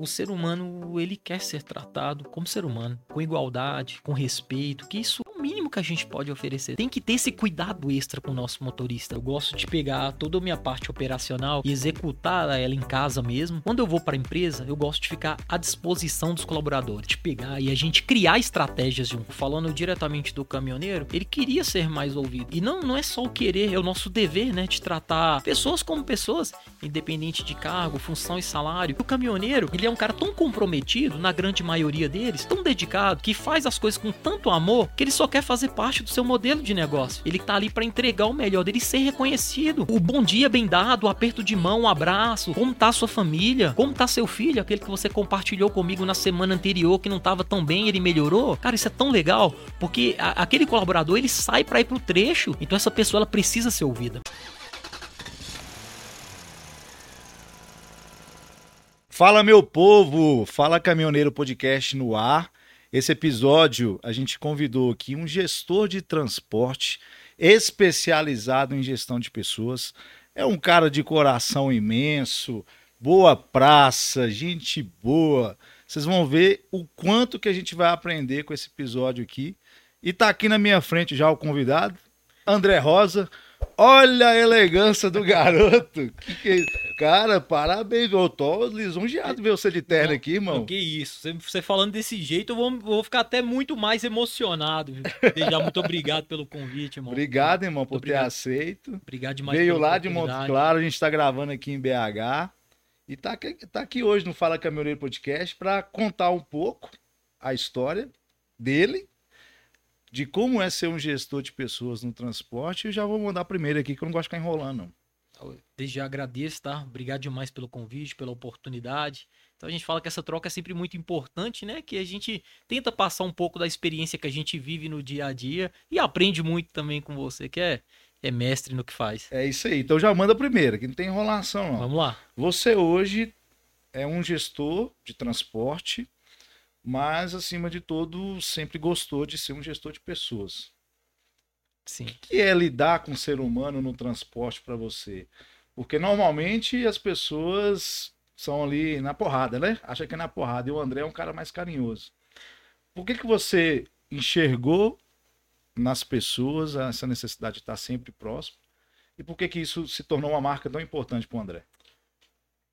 o ser humano ele quer ser tratado como ser humano, com igualdade, com respeito, que isso é o mínimo que a gente pode oferecer. Tem que ter esse cuidado extra com o nosso motorista. Eu gosto de pegar toda a minha parte operacional e executar ela em casa mesmo. Quando eu vou para a empresa, eu gosto de ficar à disposição dos colaboradores, de pegar e a gente criar estratégias um. Falando diretamente do caminhoneiro, ele queria ser mais ouvido. E não, não é só o querer, é o nosso dever, né, de tratar pessoas como pessoas, independente de cargo, função e salário. O caminhoneiro, ele é um cara tão comprometido, na grande maioria deles, tão dedicado, que faz as coisas com tanto amor que ele só quer fazer parte do seu modelo de negócio. Ele tá ali para entregar o melhor dele ser reconhecido. O bom dia bem dado, o aperto de mão, o abraço, como tá sua família, como tá seu filho, aquele que você compartilhou comigo na semana anterior que não tava tão bem, ele melhorou. Cara, isso é tão legal, porque a, aquele colaborador, ele sai para ir pro trecho, então essa pessoa ela precisa ser ouvida. Fala meu povo, fala caminhoneiro podcast no ar. Esse episódio a gente convidou aqui um gestor de transporte especializado em gestão de pessoas. É um cara de coração imenso, boa praça, gente boa. Vocês vão ver o quanto que a gente vai aprender com esse episódio aqui. E tá aqui na minha frente já o convidado, André Rosa. Olha a elegância do garoto. Que que é Cara, parabéns. Eu tô lisonjeado ver você de terno aqui, irmão. Que isso. Você falando desse jeito, eu vou, vou ficar até muito mais emocionado. Já muito obrigado pelo convite, irmão. Obrigado, irmão, por ter aceito. Obrigado demais Veio lá de Monte Claro, a gente tá gravando aqui em BH. E tá aqui, tá aqui hoje no Fala Caminhoneiro Podcast para contar um pouco a história dele de como é ser um gestor de pessoas no transporte. Eu já vou mandar primeiro aqui, que eu não gosto de ficar enrolando, não. Desde já agradeço, tá? Obrigado demais pelo convite, pela oportunidade. Então a gente fala que essa troca é sempre muito importante, né? Que a gente tenta passar um pouco da experiência que a gente vive no dia a dia e aprende muito também com você, que é, é mestre no que faz. É isso aí. Então já manda primeiro, que não tem enrolação, não. Vamos lá. Você hoje é um gestor de transporte mas acima de tudo sempre gostou de ser um gestor de pessoas. Sim. O que é lidar com o ser humano no transporte para você? Porque normalmente as pessoas são ali na porrada, né? Acha que é na porrada. E o André é um cara mais carinhoso. Por que, que você enxergou nas pessoas essa necessidade de estar sempre próximo? E por que, que isso se tornou uma marca tão importante para o André?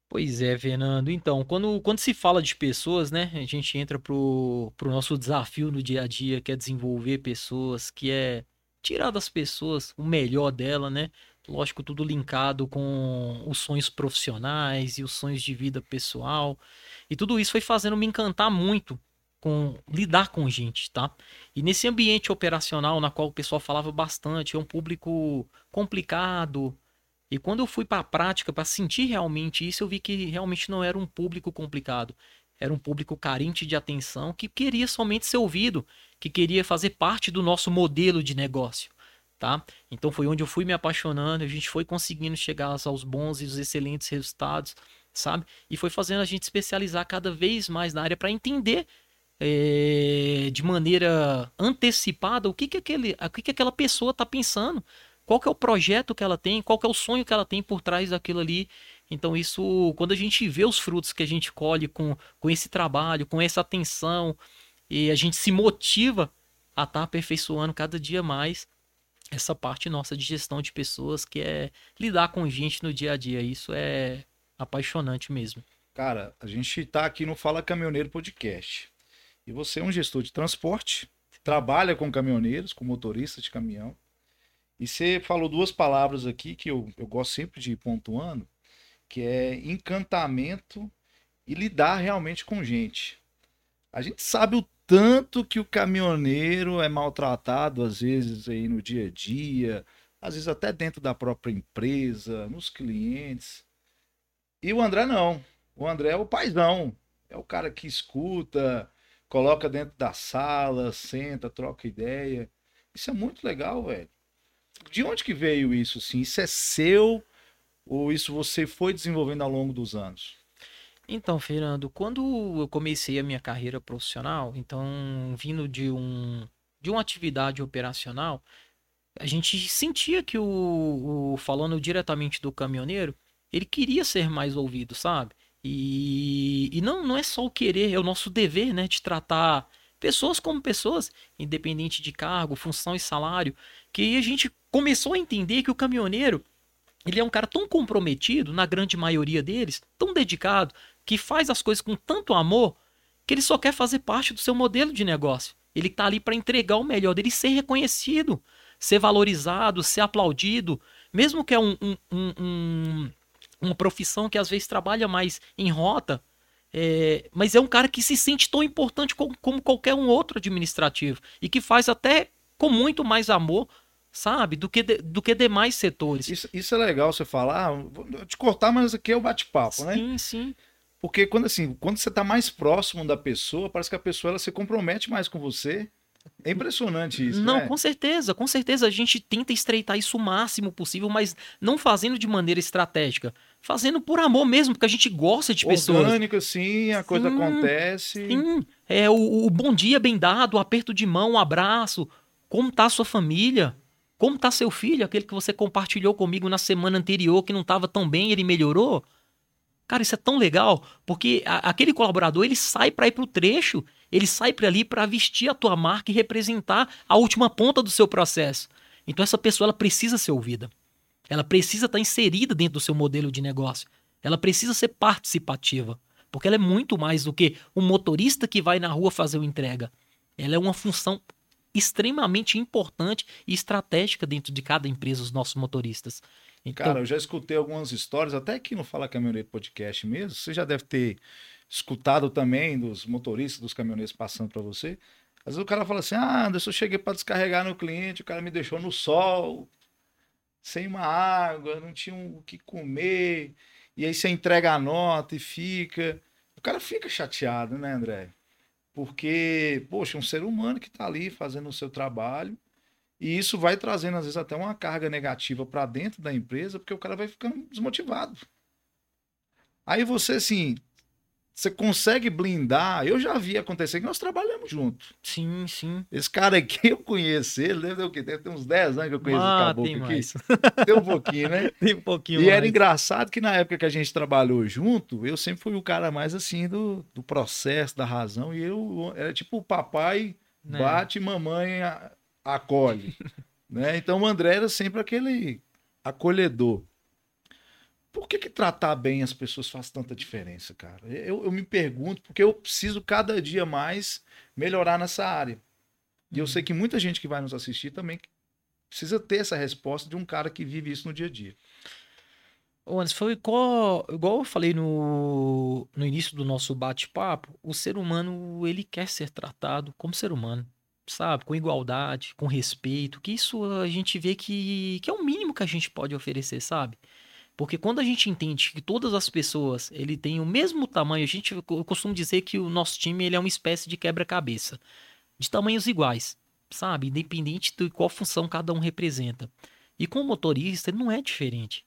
Pois é, Fernando. Então, quando, quando se fala de pessoas, né, a gente entra pro, pro nosso desafio no dia a dia, que é desenvolver pessoas, que é tirar das pessoas o melhor dela, né? Lógico, tudo linkado com os sonhos profissionais e os sonhos de vida pessoal. E tudo isso foi fazendo me encantar muito com lidar com gente, tá? E nesse ambiente operacional na qual o pessoal falava bastante, é um público complicado, e quando eu fui para a prática, para sentir realmente isso, eu vi que realmente não era um público complicado. Era um público carente de atenção que queria somente ser ouvido, que queria fazer parte do nosso modelo de negócio, tá? Então foi onde eu fui me apaixonando, a gente foi conseguindo chegar aos bons e os excelentes resultados, sabe? E foi fazendo a gente especializar cada vez mais na área para entender é, de maneira antecipada o que que, aquele, o que, que aquela pessoa está pensando, qual que é o projeto que ela tem, qual que é o sonho que ela tem por trás daquilo ali. Então isso, quando a gente vê os frutos que a gente colhe com, com esse trabalho, com essa atenção, e a gente se motiva a estar tá aperfeiçoando cada dia mais essa parte nossa de gestão de pessoas, que é lidar com gente no dia a dia. Isso é apaixonante mesmo. Cara, a gente está aqui no Fala Caminhoneiro Podcast. E você é um gestor de transporte, trabalha com caminhoneiros, com motoristas de caminhão. E você falou duas palavras aqui que eu, eu gosto sempre de ir pontuando, que é encantamento e lidar realmente com gente. A gente sabe o tanto que o caminhoneiro é maltratado, às vezes, aí no dia a dia, às vezes até dentro da própria empresa, nos clientes. E o André não. O André é o paizão. É o cara que escuta, coloca dentro da sala, senta, troca ideia. Isso é muito legal, velho de onde que veio isso, assim? Isso é seu ou isso você foi desenvolvendo ao longo dos anos? Então, Fernando, quando eu comecei a minha carreira profissional, então vindo de um de uma atividade operacional, a gente sentia que o, o falando diretamente do caminhoneiro, ele queria ser mais ouvido, sabe? E, e não, não é só o querer, é o nosso dever, né, de tratar pessoas como pessoas, independente de cargo, função e salário, que a gente começou a entender que o caminhoneiro, ele é um cara tão comprometido, na grande maioria deles, tão dedicado, que faz as coisas com tanto amor, que ele só quer fazer parte do seu modelo de negócio. Ele está ali para entregar o melhor dele, ser reconhecido, ser valorizado, ser aplaudido, mesmo que é um, um, um, uma profissão que às vezes trabalha mais em rota, é, mas é um cara que se sente tão importante como, como, qualquer um outro administrativo e que faz até com muito mais amor, sabe, do que, de, do que demais setores. Isso, isso é legal você falar. Vou te cortar, mas aqui é o bate-papo, né? Sim, sim. Porque quando assim, quando você está mais próximo da pessoa, parece que a pessoa ela se compromete mais com você é impressionante isso. Não, né? com certeza, com certeza a gente tenta estreitar isso o máximo possível, mas não fazendo de maneira estratégica. Fazendo por amor mesmo, porque a gente gosta de pessoas. Orgânico, sim, a coisa acontece. Sim, é o, o, bom dia bem dado, o aperto de mão, um abraço. Como tá a sua família? Como tá seu filho, aquele que você compartilhou comigo na semana anterior, que não estava tão bem, ele melhorou? Cara, isso é tão legal, porque a, aquele colaborador, ele sai para ir pro trecho ele sai para ali para vestir a tua marca e representar a última ponta do seu processo. Então essa pessoa ela precisa ser ouvida. Ela precisa estar tá inserida dentro do seu modelo de negócio. Ela precisa ser participativa, porque ela é muito mais do que um motorista que vai na rua fazer uma entrega. Ela é uma função extremamente importante e estratégica dentro de cada empresa, os nossos motoristas. Então... Cara, eu já escutei algumas histórias, até aqui no Fala Caminhoneiro Podcast mesmo, você já deve ter escutado também dos motoristas, dos caminhoneiros passando para você. Às vezes o cara fala assim: Ah, Anderson, eu cheguei para descarregar no cliente, o cara me deixou no sol, sem uma água, não tinha o que comer. E aí você entrega a nota e fica. O cara fica chateado, né, André? Porque, poxa, um ser humano que está ali fazendo o seu trabalho. E isso vai trazendo, às vezes, até uma carga negativa para dentro da empresa, porque o cara vai ficando desmotivado. Aí você, assim, você consegue blindar. Eu já vi acontecer que nós trabalhamos juntos. Sim, sim. Esse cara aqui, eu conheço ele, deve ter o quê? Deve ter uns 10 anos que eu conheço ah, esse caboclo tem aqui. Mais. Tem um pouquinho, né? Tem um pouquinho E mais. era engraçado que na época que a gente trabalhou junto, eu sempre fui o cara mais assim do, do processo, da razão. E eu era tipo o papai né? bate, mamãe acolhe. né? Então o André era sempre aquele acolhedor. Por que, que tratar bem as pessoas faz tanta diferença, cara? Eu, eu me pergunto, porque eu preciso cada dia mais melhorar nessa área. E eu uhum. sei que muita gente que vai nos assistir também precisa ter essa resposta de um cara que vive isso no dia a dia. Ô, Anderson, foi igual, igual eu falei no, no início do nosso bate-papo, o ser humano, ele quer ser tratado como ser humano, sabe? Com igualdade, com respeito, que isso a gente vê que, que é o mínimo que a gente pode oferecer, sabe? Porque quando a gente entende que todas as pessoas ele tem o mesmo tamanho, a gente eu costumo dizer que o nosso time ele é uma espécie de quebra-cabeça, de tamanhos iguais, sabe? Independente de qual função cada um representa. E com o motorista ele não é diferente.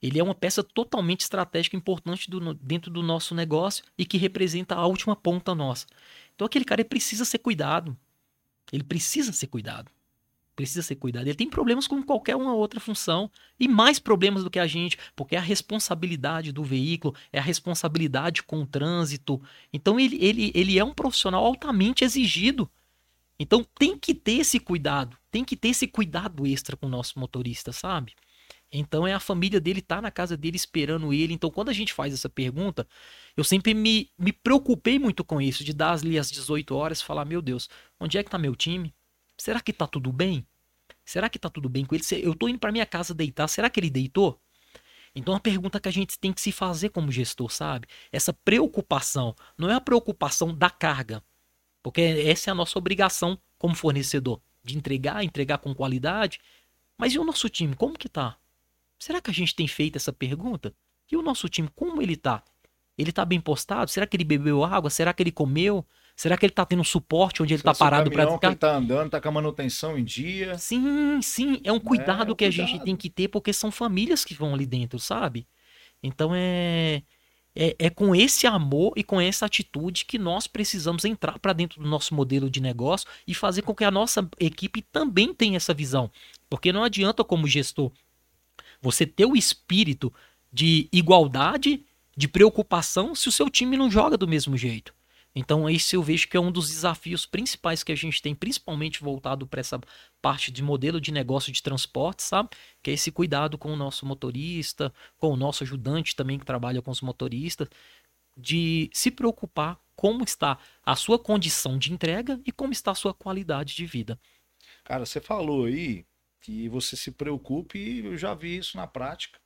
Ele é uma peça totalmente estratégica importante do, dentro do nosso negócio e que representa a última ponta nossa. Então aquele cara precisa ser cuidado. Ele precisa ser cuidado precisa ser cuidado. Ele tem problemas com qualquer uma outra função e mais problemas do que a gente, porque é a responsabilidade do veículo, é a responsabilidade com o trânsito. Então ele, ele, ele é um profissional altamente exigido. Então tem que ter esse cuidado, tem que ter esse cuidado extra com o nosso motorista, sabe? Então é a família dele tá na casa dele esperando ele. Então quando a gente faz essa pergunta, eu sempre me, me preocupei muito com isso, de dar ali às 18 horas e falar, meu Deus, onde é que tá meu time? Será que tá tudo bem? Será que tá tudo bem com ele? Eu tô indo para minha casa deitar, será que ele deitou? Então a pergunta que a gente tem que se fazer como gestor, sabe? Essa preocupação, não é a preocupação da carga, porque essa é a nossa obrigação como fornecedor, de entregar, entregar com qualidade. Mas e o nosso time, como que tá? Será que a gente tem feito essa pergunta? E o nosso time, como ele tá? Ele tá bem postado? Será que ele bebeu água? Será que ele comeu? Será que ele tá tendo suporte onde ele tá parado para ficar? ele tá andando, tá com a manutenção em dia. Sim, sim, é um cuidado é, é um que cuidado. a gente tem que ter porque são famílias que vão ali dentro, sabe? Então é é, é com esse amor e com essa atitude que nós precisamos entrar para dentro do nosso modelo de negócio e fazer com que a nossa equipe também tenha essa visão. Porque não adianta como gestor você ter o espírito de igualdade de preocupação se o seu time não joga do mesmo jeito. Então, esse eu vejo que é um dos desafios principais que a gente tem, principalmente voltado para essa parte de modelo de negócio de transporte, sabe? Que é esse cuidado com o nosso motorista, com o nosso ajudante também que trabalha com os motoristas, de se preocupar como está a sua condição de entrega e como está a sua qualidade de vida. Cara, você falou aí que você se preocupe e eu já vi isso na prática.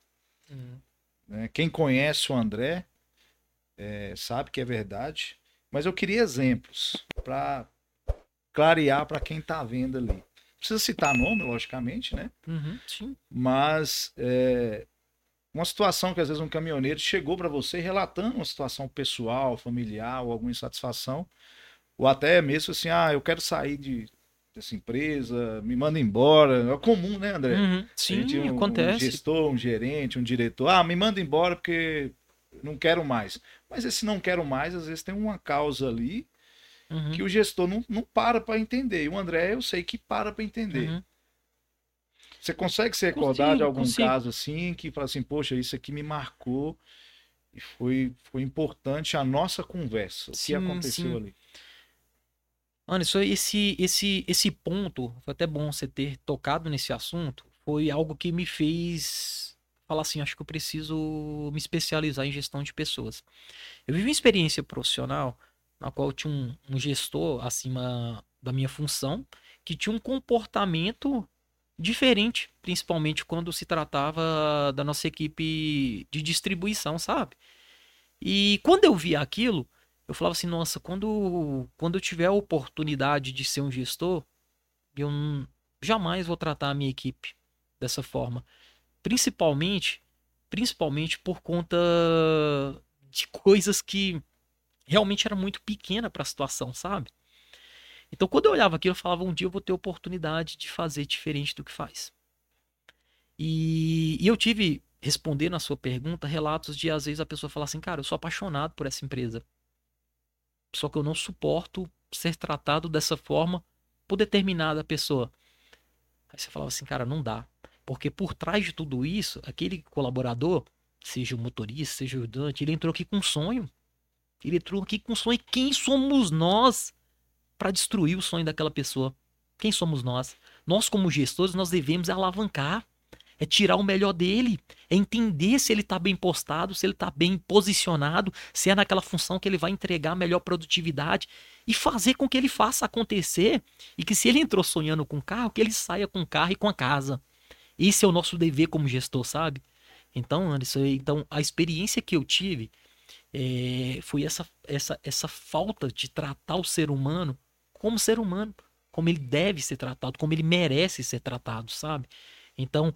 Né? Quem conhece o André é, sabe que é verdade. Mas eu queria exemplos para clarear para quem está vendo ali. Precisa citar nome, logicamente, né? Uhum, sim. Mas é, uma situação que às vezes um caminhoneiro chegou para você relatando uma situação pessoal, familiar, ou alguma insatisfação, ou até mesmo assim, ah, eu quero sair de, dessa empresa, me manda embora. É comum, né, André? Uhum, sim, um, acontece. Um gestor, um gerente, um diretor, ah, me manda embora porque não quero mais. Mas esse não quero mais, às vezes tem uma causa ali uhum. que o gestor não, não para para entender. E o André, eu sei que para para entender. Uhum. Você consegue se recordar consigo, de algum consigo. caso assim, que fala assim, poxa, isso aqui me marcou e foi, foi importante a nossa conversa. Sim, o que aconteceu sim. ali? Anderson, esse, esse, esse ponto, foi até bom você ter tocado nesse assunto, foi algo que me fez falar assim, acho que eu preciso me especializar em gestão de pessoas. Eu vivi uma experiência profissional na qual tinha um, um gestor acima da minha função que tinha um comportamento diferente, principalmente quando se tratava da nossa equipe de distribuição, sabe? E quando eu via aquilo, eu falava assim, nossa, quando, quando eu tiver a oportunidade de ser um gestor, eu jamais vou tratar a minha equipe dessa forma. Principalmente, principalmente por conta de coisas que realmente era muito pequena para a situação, sabe? Então, quando eu olhava aquilo, eu falava: um dia eu vou ter oportunidade de fazer diferente do que faz. E, e eu tive, respondendo a sua pergunta, relatos de às vezes a pessoa falar assim: cara, eu sou apaixonado por essa empresa. Só que eu não suporto ser tratado dessa forma por determinada pessoa. Aí você falava assim: cara, não dá. Porque por trás de tudo isso, aquele colaborador, seja o motorista, seja o ajudante, ele entrou aqui com um sonho. Ele entrou aqui com um sonho. Quem somos nós para destruir o sonho daquela pessoa? Quem somos nós? Nós, como gestores, nós devemos alavancar. É tirar o melhor dele. É entender se ele está bem postado, se ele está bem posicionado, se é naquela função que ele vai entregar a melhor produtividade. E fazer com que ele faça acontecer. E que se ele entrou sonhando com carro, que ele saia com o carro e com a casa. Esse é o nosso dever como gestor, sabe? Então, Anderson, então a experiência que eu tive é, foi essa, essa, essa falta de tratar o ser humano como ser humano, como ele deve ser tratado, como ele merece ser tratado, sabe? Então,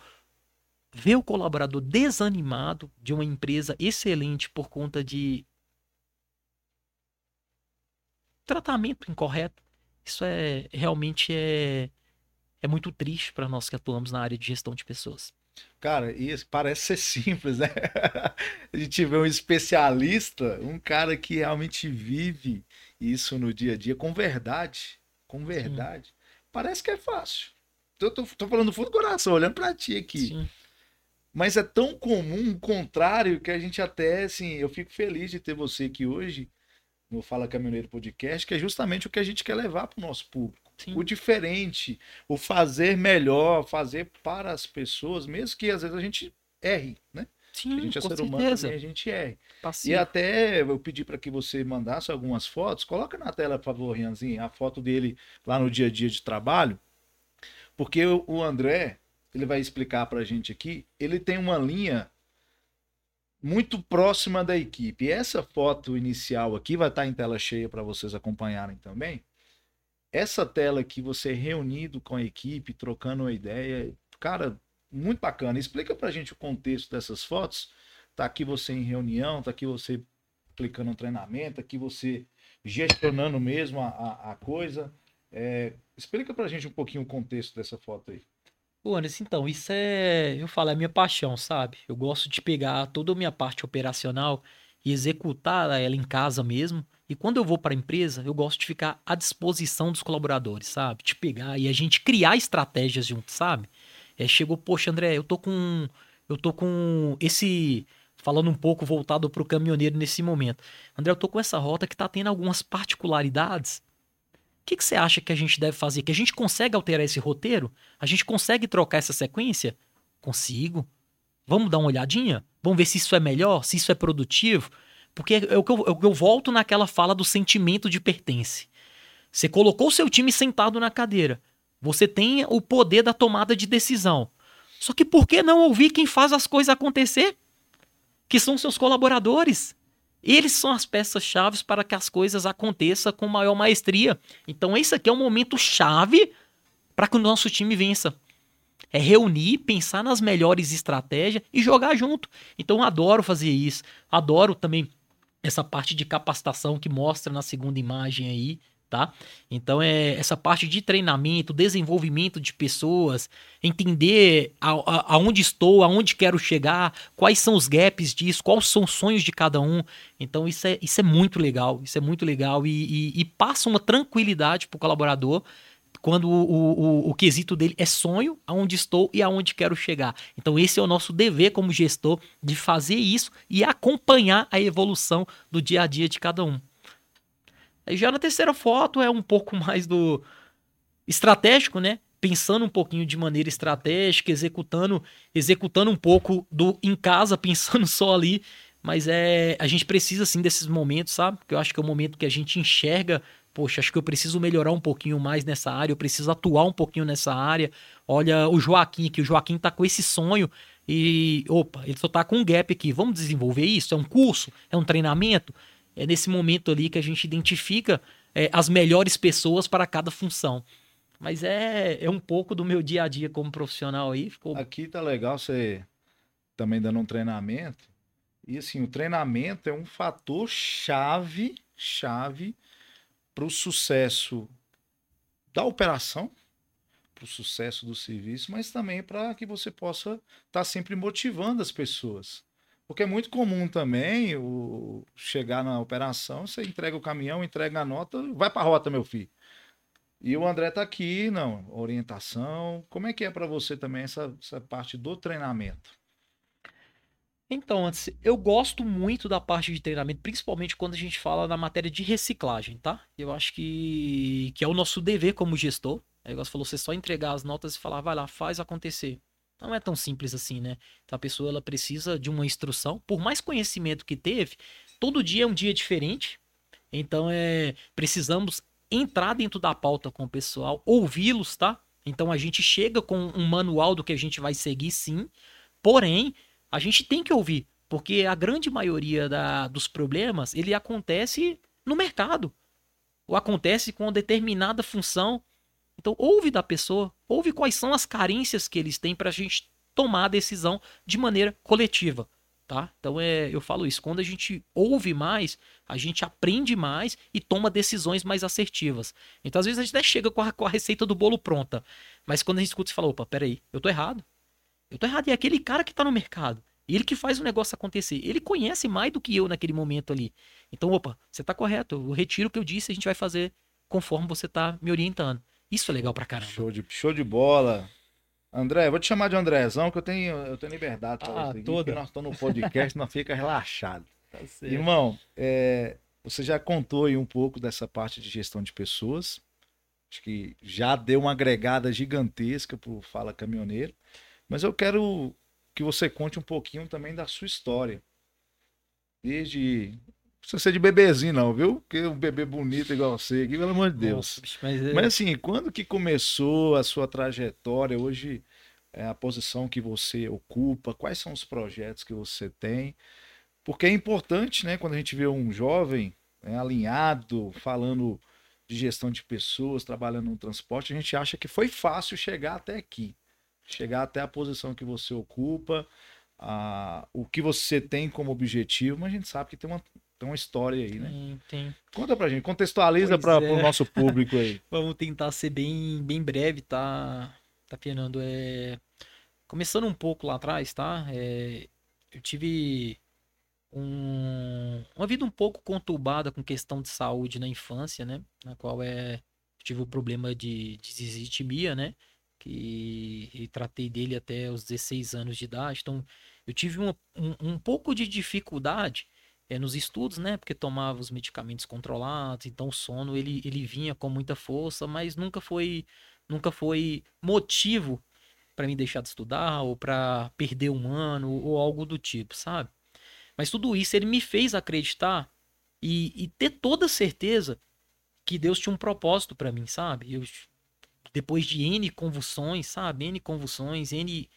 ver o colaborador desanimado de uma empresa excelente por conta de tratamento incorreto, isso é realmente é é muito triste para nós que atuamos na área de gestão de pessoas. Cara, isso parece ser simples, né? A gente vê um especialista, um cara que realmente vive isso no dia a dia com verdade. Com verdade. Sim. Parece que é fácil. Tô, tô, tô falando do fundo do coração, olhando para ti aqui. Sim. Mas é tão comum o contrário que a gente até, assim, eu fico feliz de ter você aqui hoje no Fala Caminhoneiro Podcast, que é justamente o que a gente quer levar para o nosso público. Sim. o diferente, o fazer melhor, fazer para as pessoas, mesmo que às vezes a gente erre, né? Sim, a gente é ser certeza. humano também, a gente erre. Passivo. E até eu pedi para que você mandasse algumas fotos, coloca na tela, por favor, Rianzinho, a foto dele lá no dia a dia de trabalho, porque o André, ele vai explicar para a gente aqui, ele tem uma linha muito próxima da equipe. E essa foto inicial aqui vai estar em tela cheia para vocês acompanharem também essa tela aqui, você reunido com a equipe, trocando uma ideia, cara, muito bacana. Explica pra gente o contexto dessas fotos. Tá aqui você em reunião, tá aqui você aplicando um treinamento, tá aqui você gestionando mesmo a, a, a coisa. É, explica pra gente um pouquinho o contexto dessa foto aí. Pô, Anderson, então, isso é, eu falo, é minha paixão, sabe? Eu gosto de pegar toda a minha parte operacional e executar ela em casa mesmo e quando eu vou para a empresa, eu gosto de ficar à disposição dos colaboradores, sabe? De pegar e a gente criar estratégias juntos, sabe? É, chegou, poxa, André, eu tô com eu tô com esse falando um pouco voltado para o caminhoneiro nesse momento. André, eu tô com essa rota que está tendo algumas particularidades. O que, que você acha que a gente deve fazer? Que a gente consegue alterar esse roteiro? A gente consegue trocar essa sequência? Consigo. Vamos dar uma olhadinha? Vamos ver se isso é melhor, se isso é produtivo? Porque é o que eu, é eu volto naquela fala do sentimento de pertence. Você colocou o seu time sentado na cadeira. Você tem o poder da tomada de decisão. Só que por que não ouvir quem faz as coisas acontecer? Que são seus colaboradores. Eles são as peças-chave para que as coisas aconteçam com maior maestria. Então, esse aqui é o momento chave para que o nosso time vença. É reunir, pensar nas melhores estratégias e jogar junto. Então, adoro fazer isso. Adoro também essa parte de capacitação que mostra na segunda imagem aí tá? Então é essa parte de treinamento, desenvolvimento de pessoas, entender a, a, aonde estou, aonde quero chegar, quais são os gaps disso, quais são os sonhos de cada um. Então isso é, isso é muito legal, isso é muito legal e, e, e passa uma tranquilidade para o colaborador quando o, o, o, quesito dele é sonho, aonde estou e aonde quero chegar. Então, esse é o nosso dever como gestor de fazer isso e acompanhar a evolução do dia a dia de cada um. Aí já na terceira foto é um pouco mais do estratégico, né? Pensando um pouquinho de maneira estratégica, executando, executando um pouco do em casa, pensando só ali. Mas é, a gente precisa sim desses momentos, sabe? Porque eu acho que é o momento que a gente enxerga, poxa, acho que eu preciso melhorar um pouquinho mais nessa área, eu preciso atuar um pouquinho nessa área. Olha o Joaquim aqui, o Joaquim tá com esse sonho e, opa, ele só tá com um gap aqui. Vamos desenvolver isso? É um curso? É um treinamento? É nesse momento ali que a gente identifica é, as melhores pessoas para cada função. Mas é, é um pouco do meu dia a dia como profissional aí. Ficou... Aqui tá legal você também dando um treinamento. E assim, o treinamento é um fator chave, chave para o sucesso da operação, para o sucesso do serviço, mas também para que você possa estar tá sempre motivando as pessoas. Porque é muito comum também o chegar na operação, você entrega o caminhão, entrega a nota, vai para a rota, meu filho. E o André tá aqui, não, orientação. Como é que é para você também essa, essa parte do treinamento? Então, antes, eu gosto muito da parte de treinamento, principalmente quando a gente fala na matéria de reciclagem, tá? Eu acho que, que é o nosso dever como gestor. É igual você falou, você só entregar as notas e falar, vai lá, faz acontecer. Não é tão simples assim, né? Então a pessoa ela precisa de uma instrução, por mais conhecimento que teve, todo dia é um dia diferente. Então é precisamos entrar dentro da pauta com o pessoal, ouvi-los, tá? Então a gente chega com um manual do que a gente vai seguir, sim. Porém, a gente tem que ouvir, porque a grande maioria da, dos problemas ele acontece no mercado, ou acontece com determinada função então, ouve da pessoa, ouve quais são as carências que eles têm para a gente tomar a decisão de maneira coletiva. Tá? Então, é, eu falo isso. Quando a gente ouve mais, a gente aprende mais e toma decisões mais assertivas. Então, às vezes, a gente até chega com a, com a receita do bolo pronta. Mas quando a gente escuta, você fala: opa, peraí, eu tô errado. Eu tô errado. E é aquele cara que tá no mercado. Ele que faz o negócio acontecer. Ele conhece mais do que eu naquele momento ali. Então, opa, você tá correto. Eu retiro o que eu disse, a gente vai fazer conforme você tá me orientando. Isso é legal pra caramba. Show de, show de bola. André, vou te chamar de Andrézão, que eu tenho, eu tenho liberdade para ah, isso toda. nós estamos no podcast, nós fica relaxado. Tá Irmão, é, você já contou aí um pouco dessa parte de gestão de pessoas. Acho que já deu uma agregada gigantesca pro Fala Caminhoneiro. Mas eu quero que você conte um pouquinho também da sua história. Desde precisa ser de bebezinho, não, viu? Porque um bebê bonito igual você aqui, pelo amor de Deus. Nossa, mas, é... mas, assim, quando que começou a sua trajetória? Hoje, é a posição que você ocupa, quais são os projetos que você tem? Porque é importante, né, quando a gente vê um jovem né, alinhado, falando de gestão de pessoas, trabalhando no transporte, a gente acha que foi fácil chegar até aqui. Chegar até a posição que você ocupa, a, o que você tem como objetivo, mas a gente sabe que tem uma tem uma história aí, né? Tem, tem. Conta pra gente, contextualiza para é. o nosso público aí. Vamos tentar ser bem, bem breve, tá, tá, Fernando? É... Começando um pouco lá atrás, tá? É... Eu tive um... uma vida um pouco conturbada com questão de saúde na infância, né? Na qual é... Eu tive o um problema de, de disistimia, né? Que e tratei dele até os 16 anos de idade. Então, eu tive um, um pouco de dificuldade é, nos estudos, né? Porque tomava os medicamentos controlados, então o sono ele, ele vinha com muita força, mas nunca foi nunca foi motivo para me deixar de estudar ou para perder um ano ou algo do tipo, sabe? Mas tudo isso ele me fez acreditar e, e ter toda certeza que Deus tinha um propósito para mim, sabe? Eu, depois de N convulsões, sabe? N convulsões, N.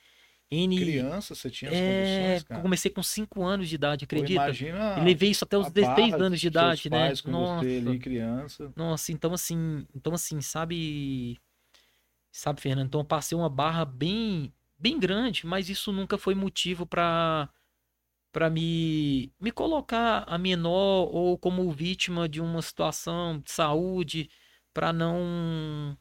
N... Criança, você tinha as é, convulsões? Comecei com 5 anos de idade, acredita? Pô, imagina e levei isso até os a 16 barra anos de idade, né? pais com Nossa. você ali, criança. Nossa, então assim, então assim, sabe, sabe, Fernando, então eu passei uma barra bem, bem grande, mas isso nunca foi motivo para para me me colocar a menor ou como vítima de uma situação de saúde, para não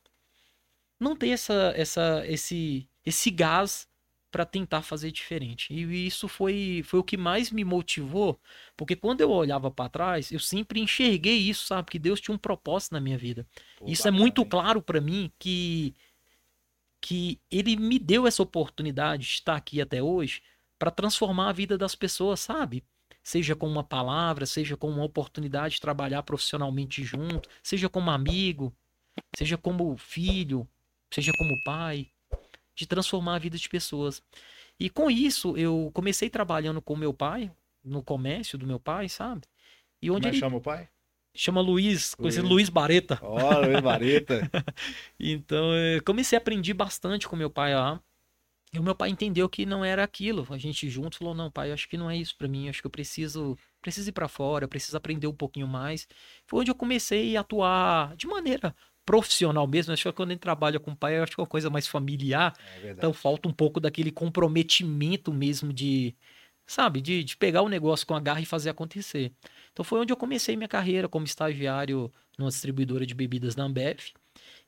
não ter essa essa esse esse gás para tentar fazer diferente. E isso foi foi o que mais me motivou, porque quando eu olhava para trás, eu sempre enxerguei isso, sabe, que Deus tinha um propósito na minha vida. Pô, Isso é bacana, muito hein? claro para mim que que ele me deu essa oportunidade de estar aqui até hoje para transformar a vida das pessoas, sabe? Seja com uma palavra, seja com uma oportunidade de trabalhar profissionalmente junto, seja como amigo, seja como filho, seja como pai, de transformar a vida de pessoas. E com isso, eu comecei trabalhando com meu pai, no comércio do meu pai, sabe? E onde Como é ele chama o pai? chama Luiz, conhecido Luiz. Luiz Bareta. Ó, Luiz Vareta. Então, eu comecei a aprender bastante com meu pai lá. E o meu pai entendeu que não era aquilo. A gente junto falou: "Não, pai, eu acho que não é isso pra mim. Acho que eu preciso, preciso ir pra fora, eu preciso aprender um pouquinho mais". Foi onde eu comecei a atuar de maneira profissional mesmo. Acho que quando a gente trabalha com o pai, eu acho que é uma coisa mais familiar. É. Então falta um pouco daquele comprometimento mesmo de, sabe, de, de pegar o negócio com a garra e fazer acontecer. Então foi onde eu comecei minha carreira como estagiário numa distribuidora de bebidas da Ambev.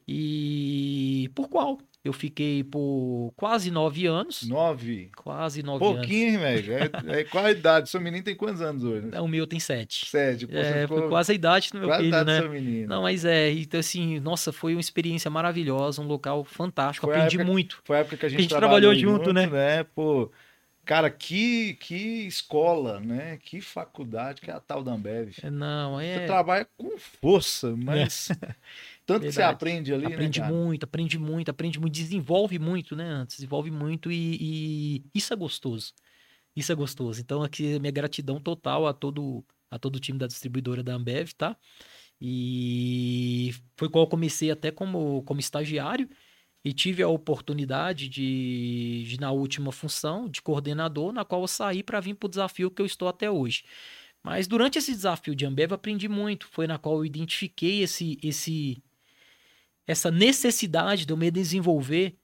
E por qual? Eu fiquei por quase nove anos. Nove. Quase nove anos. Pouquinho, velho. É, é qual a idade? Seu menino tem quantos anos hoje? O meu tem sete. Sete. Pô, você É, ficou foi quase a idade do meu quase a filho, idade do né? seu menino. Não, mas é, então assim, nossa, foi uma experiência maravilhosa, um local fantástico, Foi aprendi época- muito. Foi a época que a gente, A gente trabalhou trabalhou junto, né? Pô, cara, que, que escola, né? Que faculdade, que é a tal da Ambev. É, Não, Você é. trabalha com força, mas tanto que você Verdade. aprende ali, Aprende né, muito, aprende muito, aprende muito, desenvolve muito, né? Desenvolve muito e, e isso é gostoso. Isso é gostoso. Então, aqui, minha gratidão total a todo, a todo o time da distribuidora da Ambev, tá? E foi qual eu comecei até como, como estagiário e tive a oportunidade de, de, na última função, de coordenador, na qual eu saí para vir para o desafio que eu estou até hoje. Mas durante esse desafio de Ambev, eu aprendi muito. Foi na qual eu identifiquei esse, esse, essa necessidade de eu me desenvolver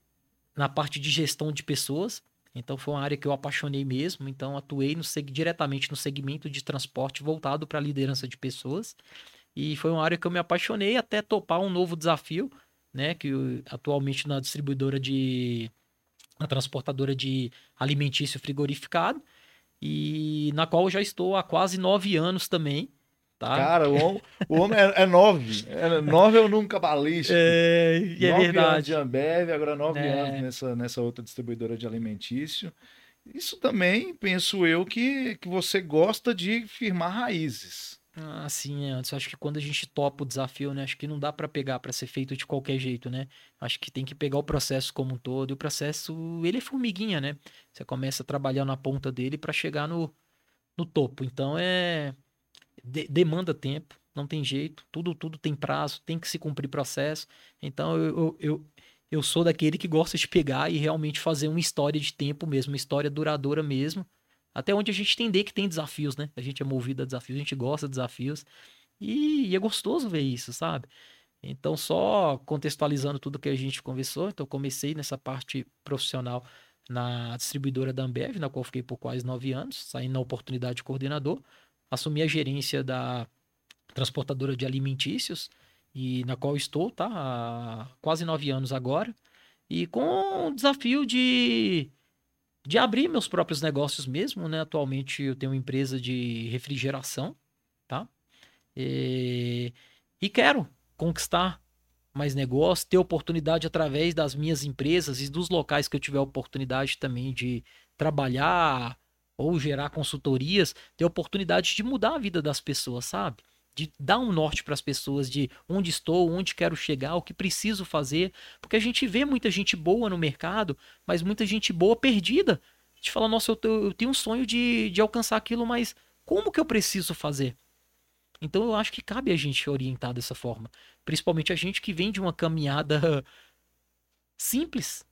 na parte de gestão de pessoas. Então foi uma área que eu apaixonei mesmo. Então atuei no, diretamente no segmento de transporte voltado para a liderança de pessoas. E foi uma área que eu me apaixonei até topar um novo desafio, né? Que eu- atualmente na distribuidora de. na transportadora de alimentício frigorificado. E na qual eu já estou há quase nove anos também. Tá? Cara, o homem, o homem é, é nove. É, nove eu nunca balístico. é, e é nove anos verdade. de Ambev, agora nove É. anos nessa, nessa outra distribuidora de alimentício. Isso também, penso eu, que, que você gosta de firmar raízes. Ah, sim, é. Antes, eu acho que quando a gente topa o desafio, né? Acho que não dá pra pegar pra ser feito de qualquer jeito, né? Acho que tem que pegar o processo como um todo. E o processo, ele é formiguinha, né? Você começa a trabalhar na ponta dele pra chegar no, no topo. Então é. De- demanda tempo, não tem jeito. Tudo, tudo tem prazo, tem que se cumprir processo. Então eu, eu, eu, eu sou daquele que gosta de pegar e realmente fazer uma história de tempo mesmo, uma história duradoura mesmo. Até onde a gente entender que tem desafios, né? A gente é movido a desafios, a gente gosta de desafios. E, e é gostoso ver isso, sabe? Então, só contextualizando tudo que a gente conversou, então comecei nessa parte profissional na distribuidora da Ambev, na qual fiquei por quase nove anos, saindo na oportunidade de coordenador. Assumi a gerência da transportadora de alimentícios, e na qual estou, tá? Há quase nove anos agora. E com o desafio de de abrir meus próprios negócios mesmo, né? Atualmente eu tenho uma empresa de refrigeração, tá? E, e quero conquistar mais negócios, ter oportunidade através das minhas empresas e dos locais que eu tiver oportunidade também de trabalhar ou gerar consultorias, ter oportunidade de mudar a vida das pessoas, sabe? De dar um norte para as pessoas de onde estou, onde quero chegar, o que preciso fazer. Porque a gente vê muita gente boa no mercado, mas muita gente boa perdida. De falar, nossa, eu, eu tenho um sonho de, de alcançar aquilo, mas como que eu preciso fazer? Então eu acho que cabe a gente orientar dessa forma. Principalmente a gente que vem de uma caminhada simples,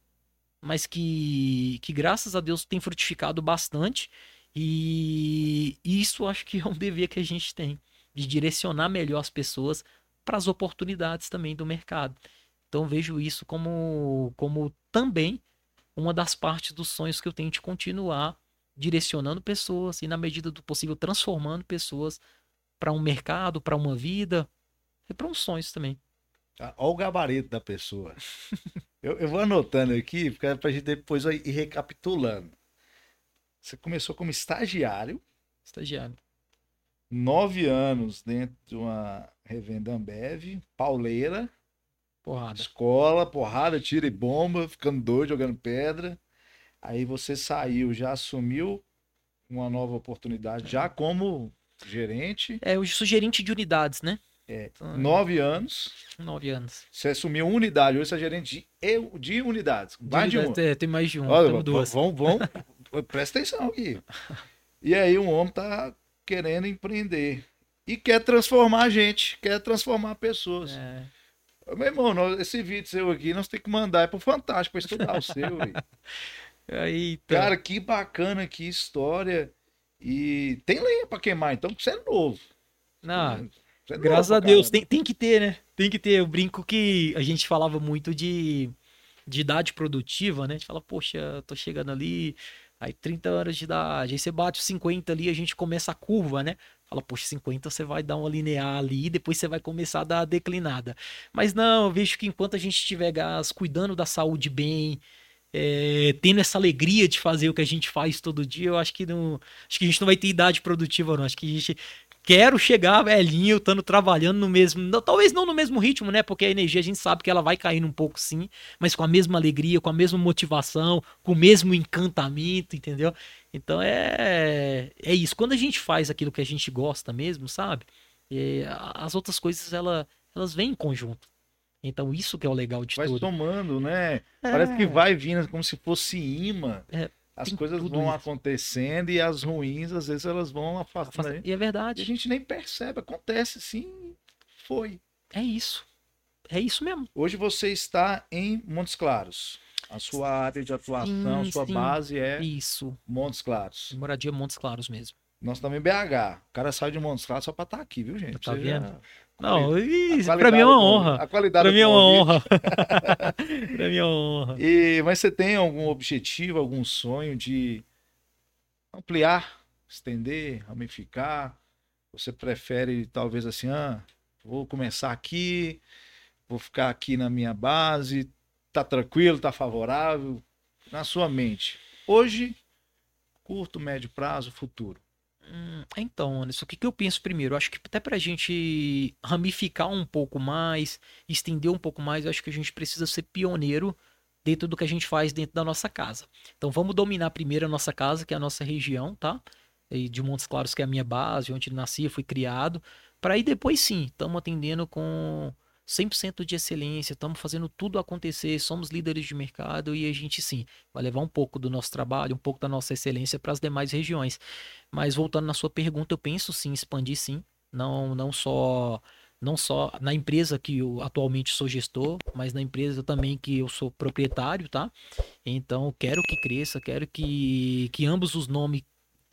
mas que, que graças a Deus tem frutificado bastante. E isso acho que é um dever que a gente tem, de direcionar melhor as pessoas para as oportunidades também do mercado. Então vejo isso como, como também uma das partes dos sonhos que eu tenho de continuar direcionando pessoas e, na medida do possível, transformando pessoas para um mercado, para uma vida e para uns sonhos também. Olha o gabarito da pessoa. eu, eu, vou anotando aqui, para a gente depois ir recapitulando. Você começou como estagiário. Estagiário. Nove anos dentro de uma revenda Ambev, pauleira. Porrada. Escola, porrada, tira e bomba, ficando doido, jogando pedra. Aí você saiu, já assumiu uma nova oportunidade, já como gerente. É, eu sou gerente de unidades, né? É, então, nove anos. Nove anos. Você assumiu uma unidade, hoje você é gerente de, de unidades. Mais de, de uma. É, tem mais de uma. Olha, duas. Vamos, vamos, presta atenção aqui. E aí um homem tá querendo empreender. E quer transformar a gente, quer transformar pessoas. É. Meu irmão, esse vídeo seu aqui, nós temos que mandar é pro Fantástico para estudar o seu. Eita. Cara, que bacana, que história. E tem lenha para queimar, então você é novo. Não, é graças novo, a Deus, tem, tem que ter, né? Tem que ter. Eu brinco que a gente falava muito de, de idade produtiva, né? A gente fala, poxa, tô chegando ali, aí 30 anos de idade, aí você bate os 50 ali, a gente começa a curva, né? Fala, poxa, 50 você vai dar uma linear ali, depois você vai começar a dar a declinada. Mas não, eu vejo que enquanto a gente estiver gás, cuidando da saúde bem, é, tendo essa alegria de fazer o que a gente faz todo dia, eu acho que não. Acho que a gente não vai ter idade produtiva, não. Acho que a gente. Quero chegar velhinho, estando trabalhando no mesmo. Não, talvez não no mesmo ritmo, né? Porque a energia a gente sabe que ela vai caindo um pouco sim, mas com a mesma alegria, com a mesma motivação, com o mesmo encantamento, entendeu? Então é. É isso. Quando a gente faz aquilo que a gente gosta mesmo, sabe? É, as outras coisas ela, elas vêm em conjunto. Então isso que é o legal de vai tudo. Vai somando, né? É. Parece que vai vindo como se fosse imã. É, as coisas vão isso. acontecendo e as ruins, às vezes, elas vão afastando. Afasta... E é verdade. E a gente nem percebe, acontece sim, foi. É isso. É isso mesmo. Hoje você está em Montes Claros. A sua área de atuação, sim, sua sim. base é isso. Montes Claros. Moradia Montes Claros mesmo. Nós também BH. O cara sai de Montes Claros só para estar tá aqui, viu, gente? Tá Você vendo? Já... Não, pra mim é uma honra. A qualidade pra mim é uma honra. pra mim é uma honra. E, mas você tem algum objetivo, algum sonho de ampliar, estender, ramificar? Você prefere talvez assim, ah, vou começar aqui, vou ficar aqui na minha base, tá tranquilo, tá favorável? Na sua mente. Hoje, curto, médio prazo, futuro. Hum, então, Anderson, o que, que eu penso primeiro? Eu acho que até para a gente ramificar um pouco mais, estender um pouco mais, eu acho que a gente precisa ser pioneiro dentro do que a gente faz dentro da nossa casa. Então vamos dominar primeiro a nossa casa, que é a nossa região, tá? E de Montes Claros, que é a minha base, onde nasci, fui criado. Para aí depois sim, estamos atendendo com 100% de excelência, estamos fazendo tudo acontecer, somos líderes de mercado e a gente sim vai levar um pouco do nosso trabalho, um pouco da nossa excelência para as demais regiões. Mas voltando na sua pergunta, eu penso sim expandir sim, não não só não só na empresa que eu atualmente sou gestor, mas na empresa também que eu sou proprietário, tá? Então quero que cresça, quero que, que ambos os nomes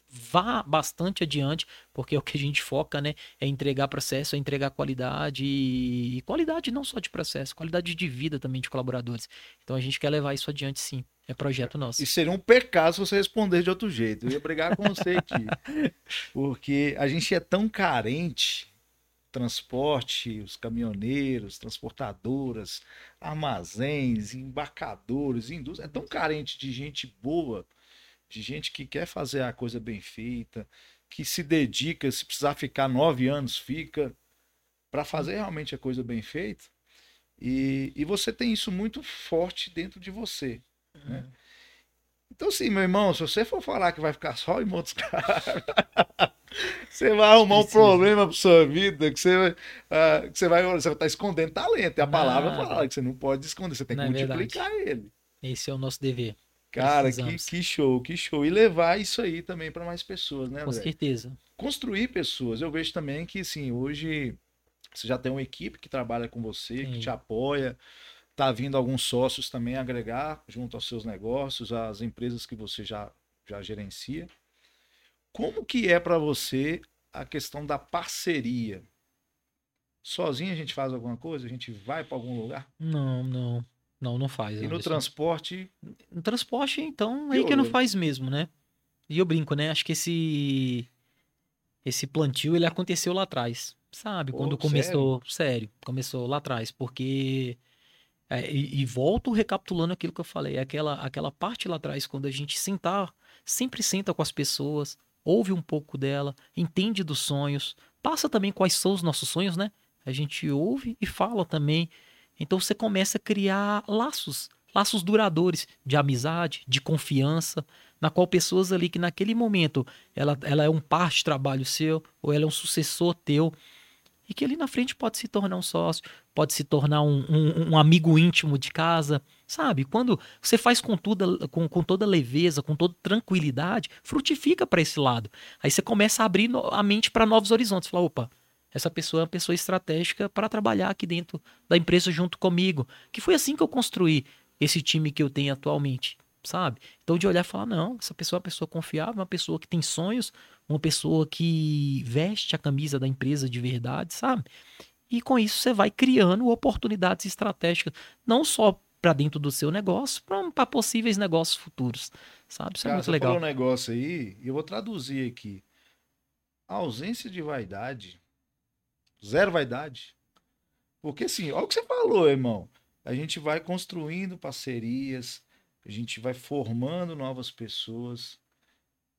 vá bastante adiante, porque é o que a gente foca, né? É entregar processo, é entregar qualidade e qualidade não só de processo, qualidade de vida também de colaboradores. Então a gente quer levar isso adiante sim. É projeto nosso. E seria um pecado se você responder de outro jeito. Eu ia brigar com você aqui. Porque a gente é tão carente transporte, os caminhoneiros, transportadoras, armazéns, embarcadores, indústria, é tão carente de gente boa de gente que quer fazer a coisa bem feita, que se dedica, se precisar ficar nove anos, fica, para fazer realmente a coisa bem feita. E, e você tem isso muito forte dentro de você. Né? Então, assim, meu irmão, se você for falar que vai ficar só em Montes Claros, você vai arrumar um Precisa. problema pra sua vida, que você, vai- ah, que você vai você vai estar escondendo talento. E a palavra fala que você não pode esconder, você tem que é multiplicar ele. Esse é o nosso dever. Cara, que, que show, que show. E levar isso aí também para mais pessoas, né, Com André? certeza. Construir pessoas. Eu vejo também que, assim, hoje você já tem uma equipe que trabalha com você, que Sim. te apoia. Tá vindo alguns sócios também agregar junto aos seus negócios, às empresas que você já, já gerencia. Como que é para você a questão da parceria? Sozinho a gente faz alguma coisa? A gente vai para algum lugar? Não, não. Não, não faz. E no Anderson. transporte, No transporte, então, aí que não faz mesmo, né? E eu brinco, né? Acho que esse esse plantio ele aconteceu lá atrás, sabe? Pô, Quando começou, sério, começou lá atrás, porque é, e, e volto recapitulando aquilo que eu falei, aquela aquela parte lá atrás quando a gente sentar, sempre senta com as pessoas, ouve um pouco dela, entende dos sonhos, passa também quais são os nossos sonhos, né? A gente ouve e fala também. Então você começa a criar laços, laços duradouros de amizade, de confiança, na qual pessoas ali que naquele momento ela, ela é um par de trabalho seu, ou ela é um sucessor teu, e que ali na frente pode se tornar um sócio, pode se tornar um, um- um amigo íntimo de casa, sabe? Quando você faz com, tudo, com, com toda leveza, com toda tranquilidade, frutifica para esse lado. Aí você começa a abrir a mente para novos horizontes. Fala, opa, essa pessoa é uma pessoa estratégica para trabalhar aqui dentro da empresa junto comigo. Que foi assim que eu construí esse time que eu tenho atualmente, sabe? Então de olhar e falar, não, essa pessoa é uma pessoa confiável, uma pessoa que tem sonhos, uma pessoa que veste a camisa da empresa de verdade, sabe? E com isso você vai criando oportunidades estratégicas, não só para dentro do seu negócio, para possíveis negócios futuros, sabe? Isso é Cara, muito você legal. falou um negócio aí, e eu vou traduzir aqui. A ausência de vaidade, zero vaidade. Porque assim, olha o que você falou, irmão. A gente vai construindo parcerias, a gente vai formando novas pessoas.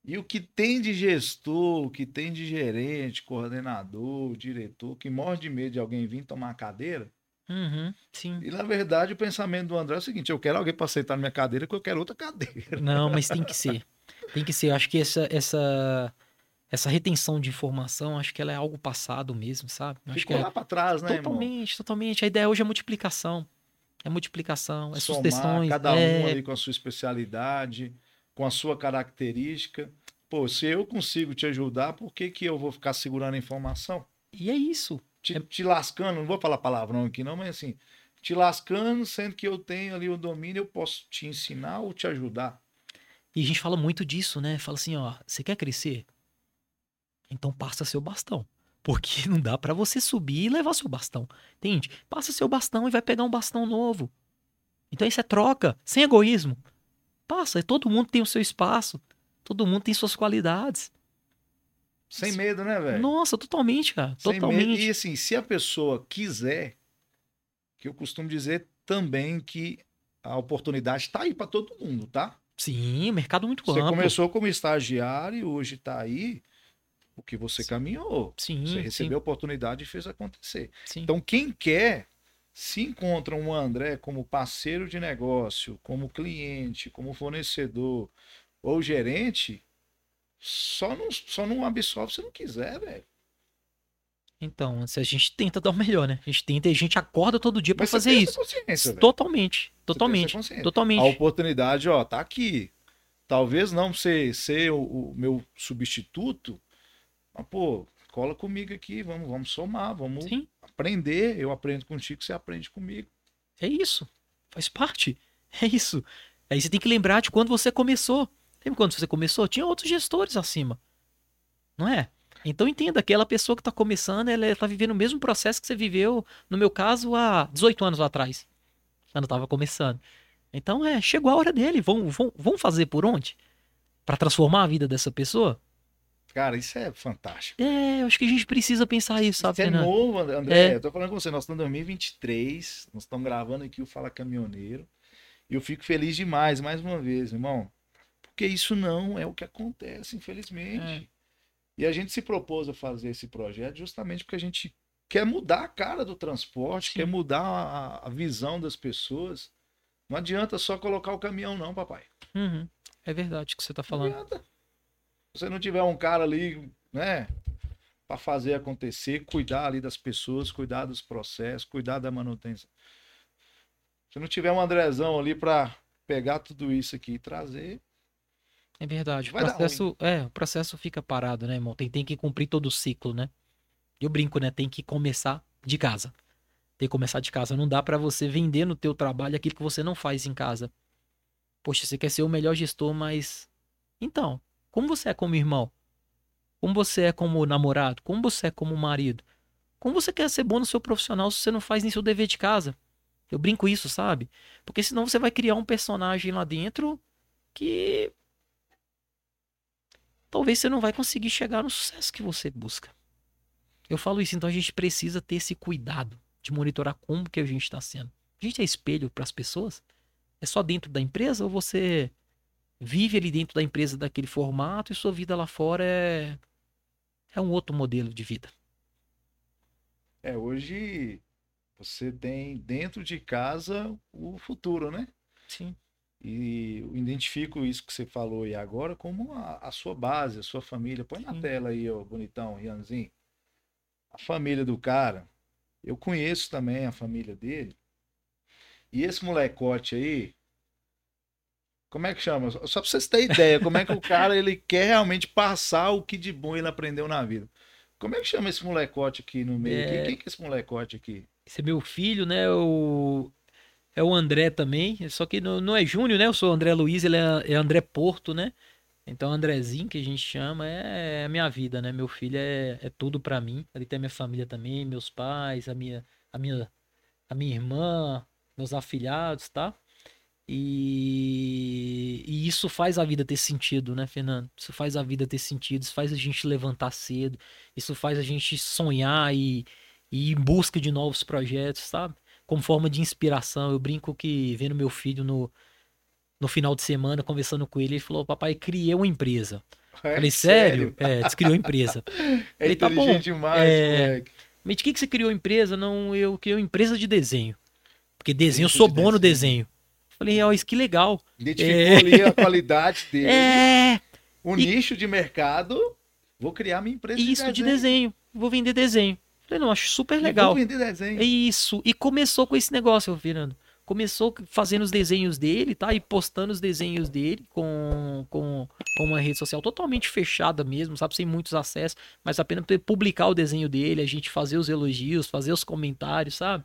E o que tem de gestor, o que tem de gerente, coordenador, diretor, que morre de medo de alguém vir tomar a cadeira. Uhum, sim. E na verdade o pensamento do André é o seguinte: eu quero alguém para na minha cadeira que eu quero outra cadeira. Não, mas tem que ser. Tem que ser. Eu acho que essa, essa, essa retenção de informação, acho que ela é algo passado mesmo, sabe? Eu acho que Ficou é lá para trás, né, irmão? totalmente, totalmente. A ideia hoje é multiplicação. É multiplicação, é somar sugestões. cada um é... ali com a sua especialidade, com a sua característica. Pô, se eu consigo te ajudar, por que, que eu vou ficar segurando a informação? E é isso. Te, É- te lascando, não vou falar palavrão aqui não, mas assim, te lascando, sendo que eu tenho ali o domínio, eu posso te ensinar ou te ajudar. E a gente fala muito disso, né? Fala assim, ó, você quer crescer? Então passa seu bastão. Porque não dá pra você subir e levar seu bastão. Entende? Passa seu bastão e vai pegar um bastão novo. Então isso é troca, sem egoísmo. Passa, todo mundo tem o seu espaço. Todo mundo tem suas qualidades. Sem medo, né, velho? Nossa, totalmente, cara. Sem medo. Totalmente. E assim, se a pessoa quiser, que eu costumo dizer também que a oportunidade está aí para todo mundo, tá? Sim, mercado muito Você amplo. começou como estagiário e hoje está aí porque você caminhou. Sim, Você sim, recebeu a oportunidade e fez acontecer. sim. Então, quem quer, se encontra um André como parceiro de negócio, como cliente, como fornecedor ou gerente, só não, só não absorve se não quiser, velho. Então, se a gente tenta dar o melhor, né? A gente tenta e a gente acorda todo dia você fazer isso. Totalmente, totalmente, consciência. A totalmente. oportunidade, ó, tá aqui. Talvez não ser, ser o, o meu substituto, mas, pô, cola comigo aqui, vamos, vamos somar, vamos Sim, aprender. Eu aprendo contigo, você aprende comigo. é isso. Faz parte. É isso. Aí você tem que lembrar de quando você começou. Lembra quando você começou? Tinha outros gestores acima. Não é? Então entenda, aquela pessoa que está começando, ela está vivendo o mesmo processo que você viveu, no meu caso, há 18 anos atrás. Quando estava começando. Então é, chegou a hora dele. Vamos, vamos, vamos fazer por onde? Para transformar a vida dessa pessoa? Cara, isso é fantástico. É, eu acho que a gente precisa pensar isso, sabe, Isso é Fernando? novo, André. É. Eu tô falando com você, nós estamos em 2023, nós estamos gravando aqui o Fala Caminhoneiro. E eu fico feliz demais, mais uma vez, irmão. Porque isso não é o que acontece, infelizmente. É. E a gente se propôs a fazer esse projeto justamente porque a gente quer mudar a cara do transporte, Sim. quer mudar a, a visão das pessoas. Não adianta só colocar o caminhão, não, papai. Uhum. É verdade o que você tá Não falando. adianta. Se você não tiver um cara ali, né, para fazer acontecer, cuidar ali das pessoas, cuidar dos processos, cuidar da manutenção. Se não tiver um Andrezão ali para pegar tudo isso aqui e trazer, É verdade. O Vai dar processo, é, o processo fica parado, né, irmão? Tem, tem que cumprir todo o ciclo, né? Eu brinco, né? Tem que começar de casa. Tem que começar de casa. Não dá pra você vender no teu trabalho aquilo que você não faz em casa. Poxa, você quer ser o melhor gestor, mas então, como você é como irmão? Como você é como namorado? Como você é como marido? Como você quer ser bom no seu profissional se você não faz nem seu dever de casa? Eu brinco isso, sabe? Porque senão você vai criar um personagem lá dentro que talvez você não vai conseguir chegar no sucesso que você busca. Eu falo isso, então a gente precisa ter esse cuidado de monitorar como que a gente está sendo. A gente é espelho para as pessoas? É só dentro da empresa ou você vive ali dentro da empresa daquele formato e sua vida lá fora é é um outro modelo de vida? é hoje você tem dentro de casa o futuro, né? Sim. E eu identifico isso que você falou aí agora como a, a sua base, a sua família. Põe na Sim. tela aí, ó, bonitão, Ianzinho. A família do cara. Eu conheço também a família dele. E esse molecote aí, como é que chama? Só pra vocês terem ideia, como é que o cara ele quer realmente passar o que de bom ele aprendeu na vida. Como é que chama esse molecote aqui no meio? É. Quem que é esse molecote aqui? Esse é meu filho, né? O... É o André também. Só que não, não é Júnior, né? Eu sou o André Luiz, ele é, é André Porto, né? Então, Andrezinho, que a gente chama, é, é a minha vida, né? Meu filho é, é tudo pra mim. Ali tem a minha família também, meus pais, a minha, a minha, a minha irmã, meus afilhados, tá? E, e isso faz a vida ter sentido, né, Fernando? Isso faz a vida ter sentido, isso faz a gente levantar cedo, isso faz a gente sonhar e, e ir em busca de novos projetos, sabe? Como forma de inspiração. Eu brinco que vendo meu filho no, no final de semana, conversando com ele, ele falou: Papai, criei uma empresa. É, Falei, sério? É, disse, criou empresa. É Falei, tá bom. demais, É, moleque. Mas de que, que você criou empresa? Não, eu criei uma empresa de desenho. Porque desenho, eu sou de bom no desenho. Desenho. Falei, ó, isso que legal. Identificou É. ali a qualidade dele. É, O E- nicho de mercado. Vou criar minha empresa isso de desenho. Vou vender desenho. Falei, não, acho super legal. Vou vender desenho. É isso. E começou com esse negócio, Fernando. Começou fazendo os desenhos dele, tá? E postando os desenhos dele com, com, com uma rede social totalmente fechada mesmo, sabe? Sem muitos acessos, mas apenas publicar o desenho dele, a gente fazer os elogios, fazer os comentários, sabe?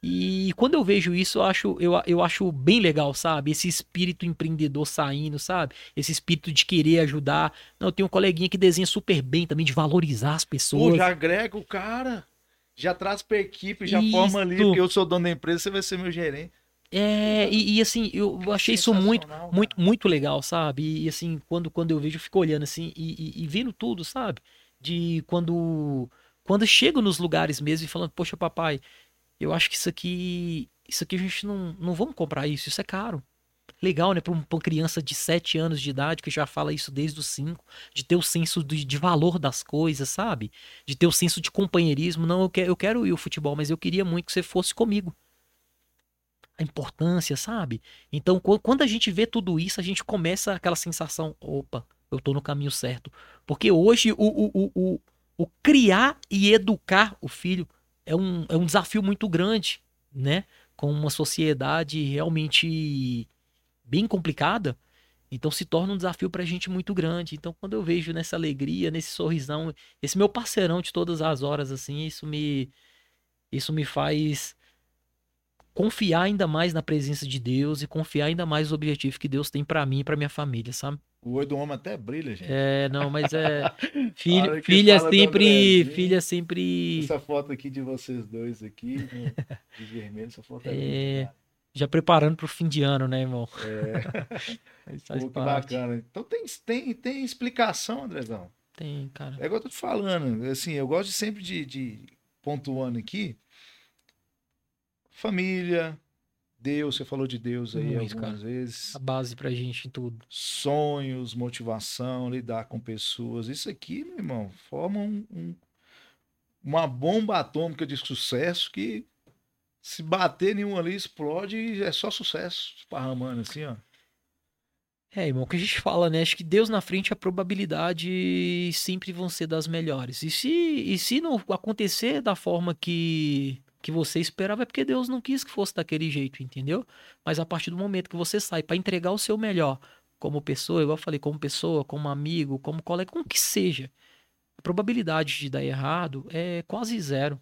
E quando eu vejo isso, eu acho, eu, eu acho bem legal, sabe? Esse espírito empreendedor saindo, sabe? Esse espírito de querer ajudar. Não, eu tenho um coleguinha que desenha super bem também, de valorizar as pessoas. Pô, já agrega o cara. Já traz pra equipe, já Isso. forma ali, porque eu sou dono da empresa, você vai ser meu gerente. É, e, e, assim, eu achei isso muito, muito, muito legal, sabe? E assim, quando, quando eu vejo, eu fico olhando assim e, e- vendo tudo, sabe? De quando, quando eu chego nos lugares mesmo e falando, poxa, papai, eu acho que isso aqui, isso aqui a gente não, não vamos comprar isso, isso é caro. Legal, né? Pra, pra uma criança de 7 anos de idade que já fala isso desde os 5, de ter o senso de, de valor das coisas, sabe? De ter o senso de companheirismo. Não, eu quero, eu quero ir ao futebol, mas eu queria muito que você fosse comigo a importância, sabe? Então, qu- quando a gente vê tudo isso, a gente começa aquela sensação, opa, eu tô no caminho certo. Porque hoje o, o, o, o criar e educar o filho é um, é um desafio muito grande, né? Com uma sociedade realmente bem complicada. Então se torna um desafio pra gente muito grande. Então quando eu vejo nessa alegria, nesse sorrisão, esse meu parceirão de todas as horas assim, isso me isso me faz confiar ainda mais na presença de Deus e confiar ainda mais no objetivo que Deus tem pra mim e pra minha família, sabe? O olho do homem até brilha, gente. É, não, mas é filho, filha sempre, filha sempre Essa foto aqui de vocês dois aqui, né, de vermelho, essa foto é, É, já preparando pro fim de ano, né, irmão? É, pô, que bacana. Então tem, tem, tem explicação, Andrezão. Tem, cara. É igual eu tô te falando, assim, eu gosto sempre de, de pontuando aqui. Família, Deus, você falou de Deus aí Muito, algumas vezes. A base pra gente em tudo. Sonhos, motivação, lidar com pessoas. Isso aqui, meu irmão, forma um, um- uma bomba atômica de sucesso que se bater nenhum ali explode e é só sucesso esparramando assim, ó. É, irmão, o que a gente fala, né? Acho que Deus na frente, a probabilidade sempre vão ser das melhores. E se, e se não acontecer da forma que, que você esperava, é porque Deus não quis que fosse daquele jeito, entendeu? Mas a partir do momento que você sai para entregar o seu melhor como pessoa, igual eu falei, como pessoa, como amigo, como colega, como que seja, a probabilidade de dar errado é quase zero.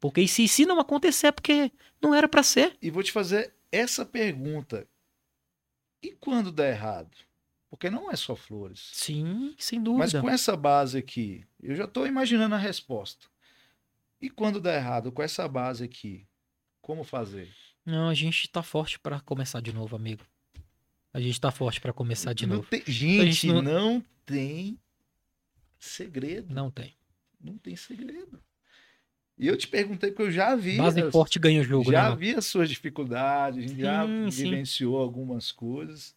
Porque se, se não acontecer, é porque não era para ser. E vou te fazer essa pergunta. E quando dá errado? Porque não é só flores. Sim, sem dúvida. Mas com essa base aqui, eu já estou imaginando a resposta. E quando dá errado, com essa base aqui, como fazer? Não, a gente tá forte para começar de novo, amigo. A gente tá forte para começar de não novo. Tem, gente, gente não- não... tem segredo. Não tem. Não tem segredo. E eu te perguntei porque eu já vi. Base as- forte ganha o jogo, né? já mano? vi as suas dificuldades, a gente já Sim, sim. vivenciou algumas coisas.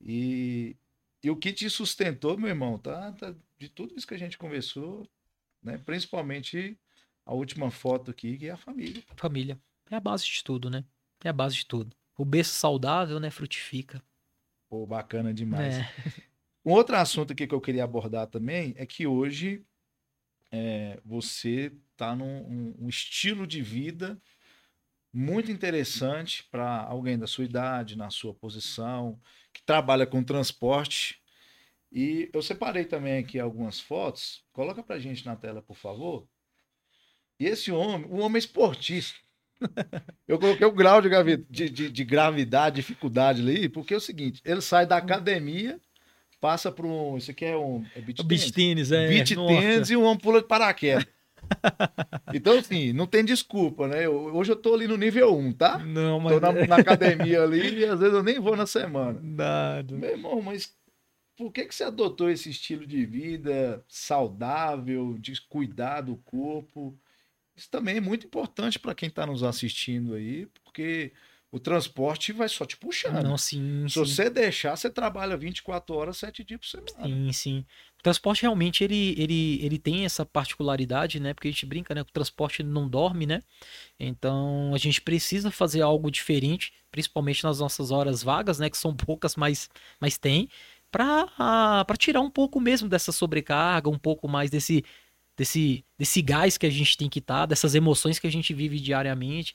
E, e o que te sustentou, meu irmão, tá, tá de tudo isso que a gente conversou, né? Principalmente a última foto aqui, que é a família. Família. É a base de tudo, né? É a base de tudo. O berço saudável, né, frutifica. Pô, bacana demais. É. Um outro assunto aqui que eu queria abordar também é que hoje é, você está num um- estilo de vida muito interessante para alguém da sua idade, na sua posição, que trabalha com transporte. E eu separei também aqui algumas fotos. Coloca pra gente na tela, por favor. E esse homem, um homem esportista. Eu coloquei o grau de, gravi- de, de- de gravidade, dificuldade ali, porque é o seguinte: ele sai da academia, passa para um. Isso aqui é um. É beach beach tennis? é. beach nossa. tênis e um homem pula de paraquedas. então, assim, não tem desculpa, né? Eu- hoje eu tô ali no nível 1, tá? Não, mas. Tô na, na academia ali e às vezes eu nem vou na semana. Nada. Meu irmão, mas por que, que você adotou esse estilo de vida saudável, de cuidar do corpo? Isso também é muito importante para quem está nos assistindo aí, porque o transporte vai só te puxando. Não, sim, Se sim. você deixar, você trabalha 24 horas, 7 dias por semana. Sim, sim. O transporte realmente ele, ele, ele tem essa particularidade, né? Porque a gente brinca, né? O transporte não dorme, né? Então a gente precisa fazer algo diferente, principalmente nas nossas horas vagas, né? Que são poucas, mas, mas tem, para para tirar um pouco mesmo dessa sobrecarga, um pouco mais desse, desse, desse gás que a gente tem que estar, dessas emoções que a gente vive diariamente.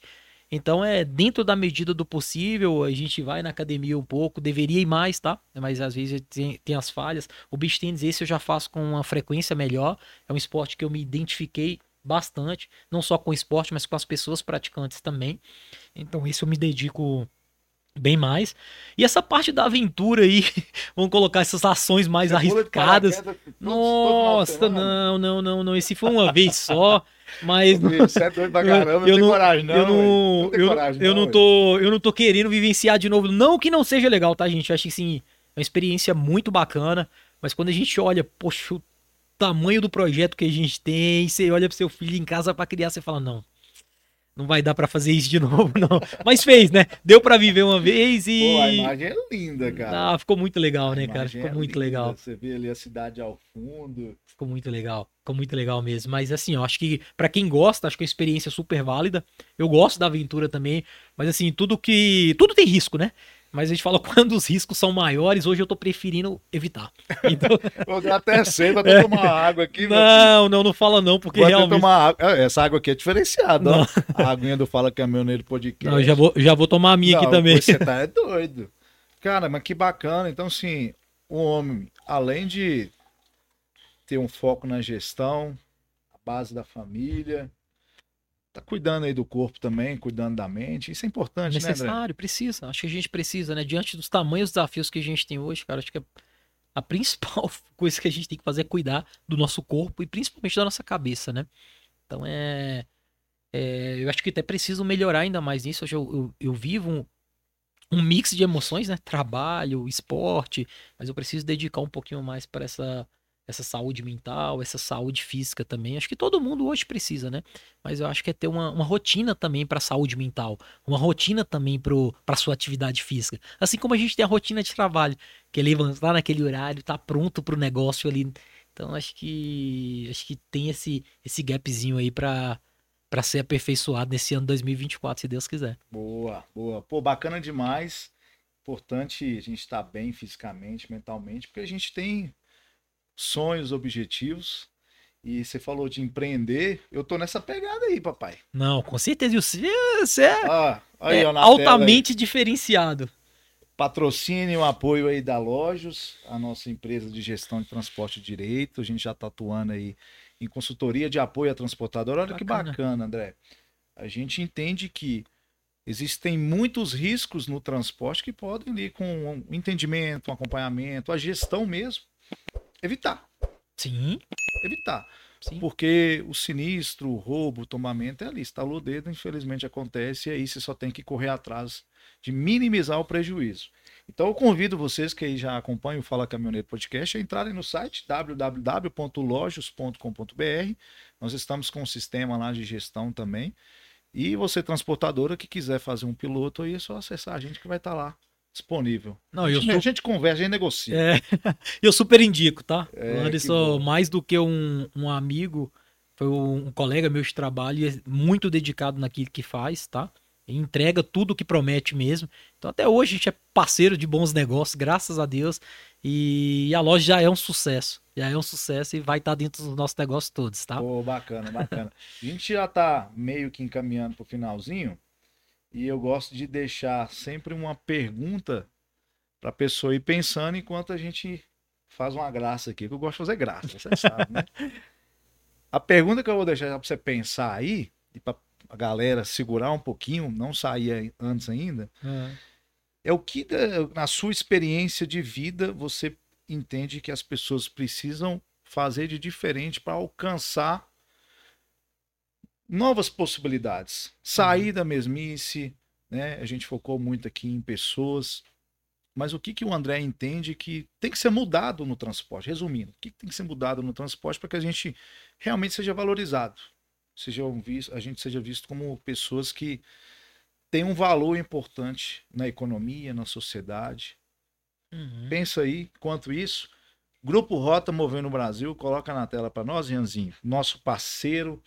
Então é dentro da medida do possível, a gente vai na academia um pouco, deveria ir mais, tá? Mas às vezes tem, tem as falhas. O beach tennis esse eu já faço com uma frequência melhor. É um esporte que eu me identifiquei bastante, não só com o esporte, mas com as pessoas praticantes também. Então esse eu me dedico bem mais. E essa parte da aventura aí, vamos colocar essas ações mais Você arriscadas. Nossa, semana? não, não, não, não. Esse foi uma vez só, mas Você é doido pra caramba, Eu não tem não- coragem, não. eu não, eu, coragem, eu não tô, eu não tô querendo vivenciar de novo. Não que não seja legal, tá, gente? Eu acho que sim, é uma experiência muito bacana. Mas quando a gente olha, poxa, o tamanho do projeto que a gente tem, você olha pro seu filho em casa pra criar, você fala, não. Não vai dar pra fazer isso de novo, não. Mas fez, né? Deu pra viver uma vez e. Pô, a imagem é linda, cara. Ah, ficou muito legal, né, cara? Ficou é muito linda. legal. Você vê ali a cidade ao fundo. Ficou muito legal. Ficou muito legal mesmo. Mas assim, eu acho que pra quem gosta, acho que é uma experiência super válida. Eu gosto da aventura também. Mas assim, tudo que. Tudo tem risco, né? Mas a gente fala quando os riscos são maiores, hoje eu tô preferindo evitar. Então, até sei, vou até tomar água aqui. não, não, não fala não, porque Vou realmente. tomar água. Ah, Essa água aqui é diferenciada, ó. A aguinha do Fala Caminhoneiro Podcast. Não, eu já vou, já vou tomar a minha aqui Não, também. Você tá é doido. Cara, mas que bacana. Então, assim, o homem, além de ter um foco na gestão, a base da família, tá cuidando aí do corpo também, cuidando da mente. Isso é importante, né, André? necessário, precisa. Acho que a gente precisa, né? Diante dos tamanhos desafios que a gente tem hoje, cara, acho que a principal coisa que a gente tem que fazer é cuidar do nosso corpo e principalmente da nossa cabeça, né? Então é. é, eu acho que até preciso melhorar ainda mais nisso. Hoje eu, eu, eu vivo um, um mix de emoções, né? Trabalho, esporte, mas eu preciso dedicar um pouquinho mais para essa. Essa saúde mental, essa saúde física também. Acho que todo mundo hoje precisa, né? Mas eu acho que é ter uma, uma rotina também para saúde mental uma rotina também para sua atividade física. Assim como a gente tem a rotina de trabalho, que é levantar naquele horário, tá pronto pro negócio ali. Então acho que acho que tem esse esse gapzinho aí para para ser aperfeiçoado nesse ano 2024, se Deus quiser. Boa, boa. Pô, bacana demais. importante a gente estar bem fisicamente, mentalmente, porque a gente tem sonhos, objetivos. E você falou de empreender, eu tô nessa pegada aí, papai. Não, com certeza. Você, é, Ah, aí, é ó, tela aí. altamente diferenciado. patrocínio, apoio aí da Lojos, a nossa empresa de gestão de transporte de direito. A gente já está atuando aí em consultoria de apoio à transportadora. Olha que Bacana. bacana, André. A gente entende que existem muitos riscos no transporte que podem ali com um entendimento, um acompanhamento, a gestão mesmo, evitar. Sim, Evitar. sim. Porque o sinistro, o roubo, o tombamento é ali. Estalou o dedo, infelizmente acontece, e aí você só tem que correr atrás de minimizar o prejuízo. Então eu convido vocês que aí já acompanham o Fala Caminhoneiro Podcast a entrarem no site www.lojos.com.br. Nós estamos com um sistema lá de gestão também. E você, transportadora, que quiser fazer um piloto aí, é só acessar a gente que vai estar lá disponível. Não, a, eu gente, sou a gente conversa, a gente negocia. É, eu super indico, tá? É, Anderson, mais do que um, um amigo, foi um, um colega meu de trabalho e é muito dedicado naquilo que faz, tá? E entrega tudo o que promete mesmo. Então, até hoje, a gente é parceiro de bons negócios, graças a Deus. E a loja já é um sucesso. Já é um sucesso e vai estar dentro dos nossos negócios todos, tá? Pô, bacana, bacana. A gente já tá meio que encaminhando pro finalzinho e eu gosto de deixar sempre uma pergunta pra pessoa ir pensando enquanto a gente faz uma graça aqui, que eu gosto de fazer graça, você sabe, né? A pergunta que eu vou deixar pra você pensar aí, e pra a galera segurar um pouquinho, não sair antes ainda, é o que, na sua experiência de vida, você entende que as pessoas precisam fazer de diferente para alcançar novas possibilidades, sair da mesmice, né? A gente focou muito aqui em pessoas, mas o que que o André entende que tem que ser mudado no transporte? Resumindo, o que que tem que ser mudado no transporte para que a gente realmente seja valorizado, seja um vis- a gente seja visto como pessoas que têm um valor importante na economia, na sociedade. Uhum. Pensa aí, quanto isso, Grupo Rota Movendo o Brasil, coloca na tela para nós, Ianzinho. Nosso parceiro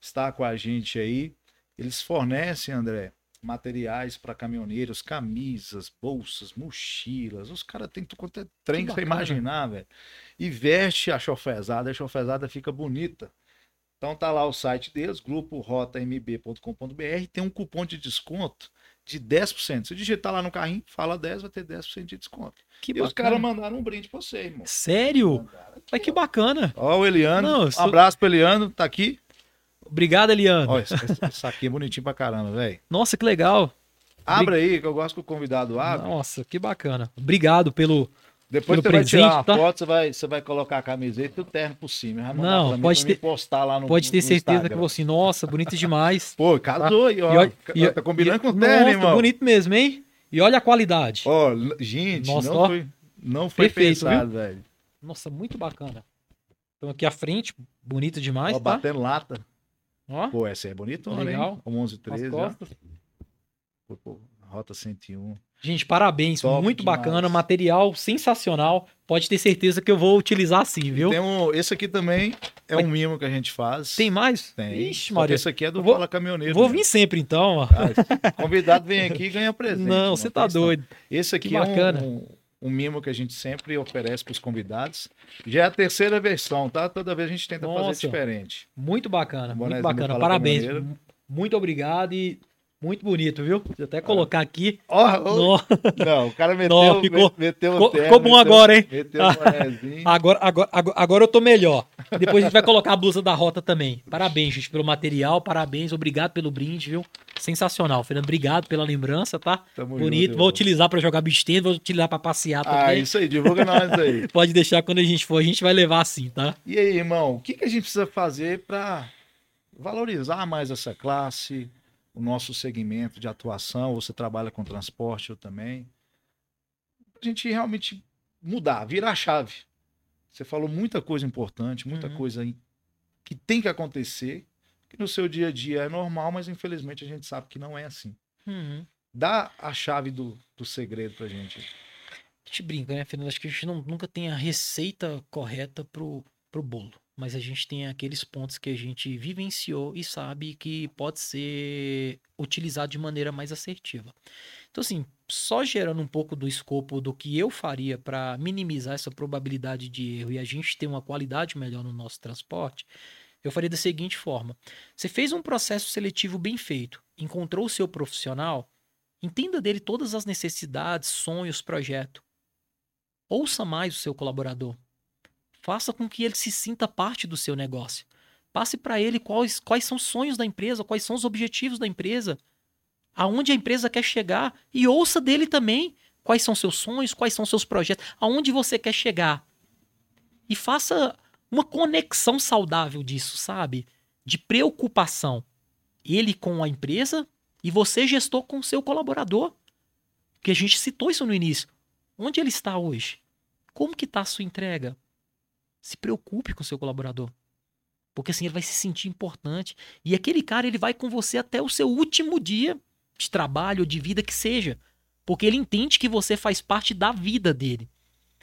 está com a gente aí. Eles fornecem, André, materiais para caminhoneiros, camisas, bolsas, mochilas. Os caras têm tudo quanto é trem que, Que você imaginar, velho. E veste a chofezada, a chofezada fica bonita. Então tá lá o site deles, gruporotamb.com.br, tem um cupom de desconto de 10%. Se digitar lá no carrinho, fala 10, vai ter 10% de desconto. Que E os caras mandaram um brinde pra você, irmão. Sério? Mas que bacana. Ó, o Eliano. Não, Um sou- abraço pro Eliano, tá aqui. Obrigado, Eliane. Ó, esse, aqui é bonitinho pra caramba, velho. Nossa, que legal. Abre aí, que eu gosto que o convidado abre. Nossa, que bacana. Obrigado pelo. Depois pelo você vai tirar presente, uma tá? foto, você vai, você vai colocar a camiseta e o terno por cima. Não, pode mim ter- postar lá no Pode ter no certeza Instagram. que você, nossa, bonito demais. Pô, casou aí, ó. E olha- e- tá combinando com o e- terno, nossa, irmão. bonito mesmo, hein? E olha a qualidade. Ó, gente, Nossa, não, ó. foi, não foi Perfeito, pensado, velho. Nossa, muito bacana. Então aqui à frente, bonito demais, Ó, tá? batendo lata. Ó, Pô, essa é bonitona, Legal. hein? O 11 as 13, ó. costas. Pô, pô, Rota 101. Gente, parabéns, Top muito demais. bacana, material sensacional. Pode ter certeza que eu vou utilizar sim, viu? Tem um, esse aqui também é um mimo que a gente faz. Tem mais? Tem. Ixi, Maria. Esse aqui é do Eu vou- Fala Caminhoneiro. Vou né? vir sempre então. Ah, convidado vem aqui e ganha presente. Não, você tá doido. Esse aqui Que é bacana. um, um, mimo que a gente sempre oferece para os convidados. Já é a terceira versão, tá? Toda vez a gente tenta Nossa. fazer diferente. Muito bacana, muito bacana. Parabéns. Muito obrigado e muito bonito, viu? Vou Ah. até colocar aqui. Ó, ó, Nó- não, o cara meteu, Não, ficou- meteu o ficou- terno, ficou bom meteu- agora, hein? Meteu o bonézinho. Agora, agora, agora, eu tô melhor. Depois a gente vai colocar a blusa da rota também. Parabéns, gente, pelo material. Parabéns, obrigado pelo brinde, viu? Sensacional, Fernando. Obrigado pela lembrança, tá? Tamo Bonito. junto, vou utilizar pra jogar beach tennis, vou utilizar pra passear Ah, também. isso aí, divulga nós aí. Pode deixar quando a gente for, a gente vai levar assim, tá? E aí, irmão, o que, que a gente precisa fazer para valorizar mais essa classe, o nosso segmento de atuação? Você trabalha com transporte, eu também. A gente realmente mudar, virar a chave. Você falou muita coisa importante, muita Uhum. coisa que tem que acontecer, que no seu dia a dia é normal, mas infelizmente a gente sabe que não é assim. Uhum. Dá a chave do, do segredo pra gente. A gente brinca, né, Fernando? Acho que a gente não- nunca tem a receita correta pro, pro bolo. Mas a gente tem aqueles pontos que a gente vivenciou e sabe que pode ser utilizado de maneira mais assertiva. Então, assim, só gerando um pouco do escopo do que eu faria para minimizar essa probabilidade de erro e a gente ter uma qualidade melhor no nosso transporte, eu faria da seguinte forma: você fez um processo seletivo bem feito, encontrou o seu profissional, entenda dele todas as necessidades, sonhos, projeto. Ouça mais o seu colaborador. Faça com que ele se sinta parte do seu negócio. Passe para ele quais, quais são os sonhos da empresa, quais são os objetivos da empresa, aonde a empresa quer chegar e ouça dele também quais são seus sonhos, quais são seus projetos, aonde você quer chegar. E faça uma conexão saudável disso, sabe? De preocupação. Ele com a empresa e você, gestor, com o seu colaborador. Que a gente citou isso no início. Onde ele está hoje? Como que está a sua entrega? Se preocupe com o seu colaborador. Porque assim ele vai se sentir importante. E aquele cara ele vai com você até o seu último dia de trabalho ou de vida que seja. Porque ele entende que você faz parte da vida dele.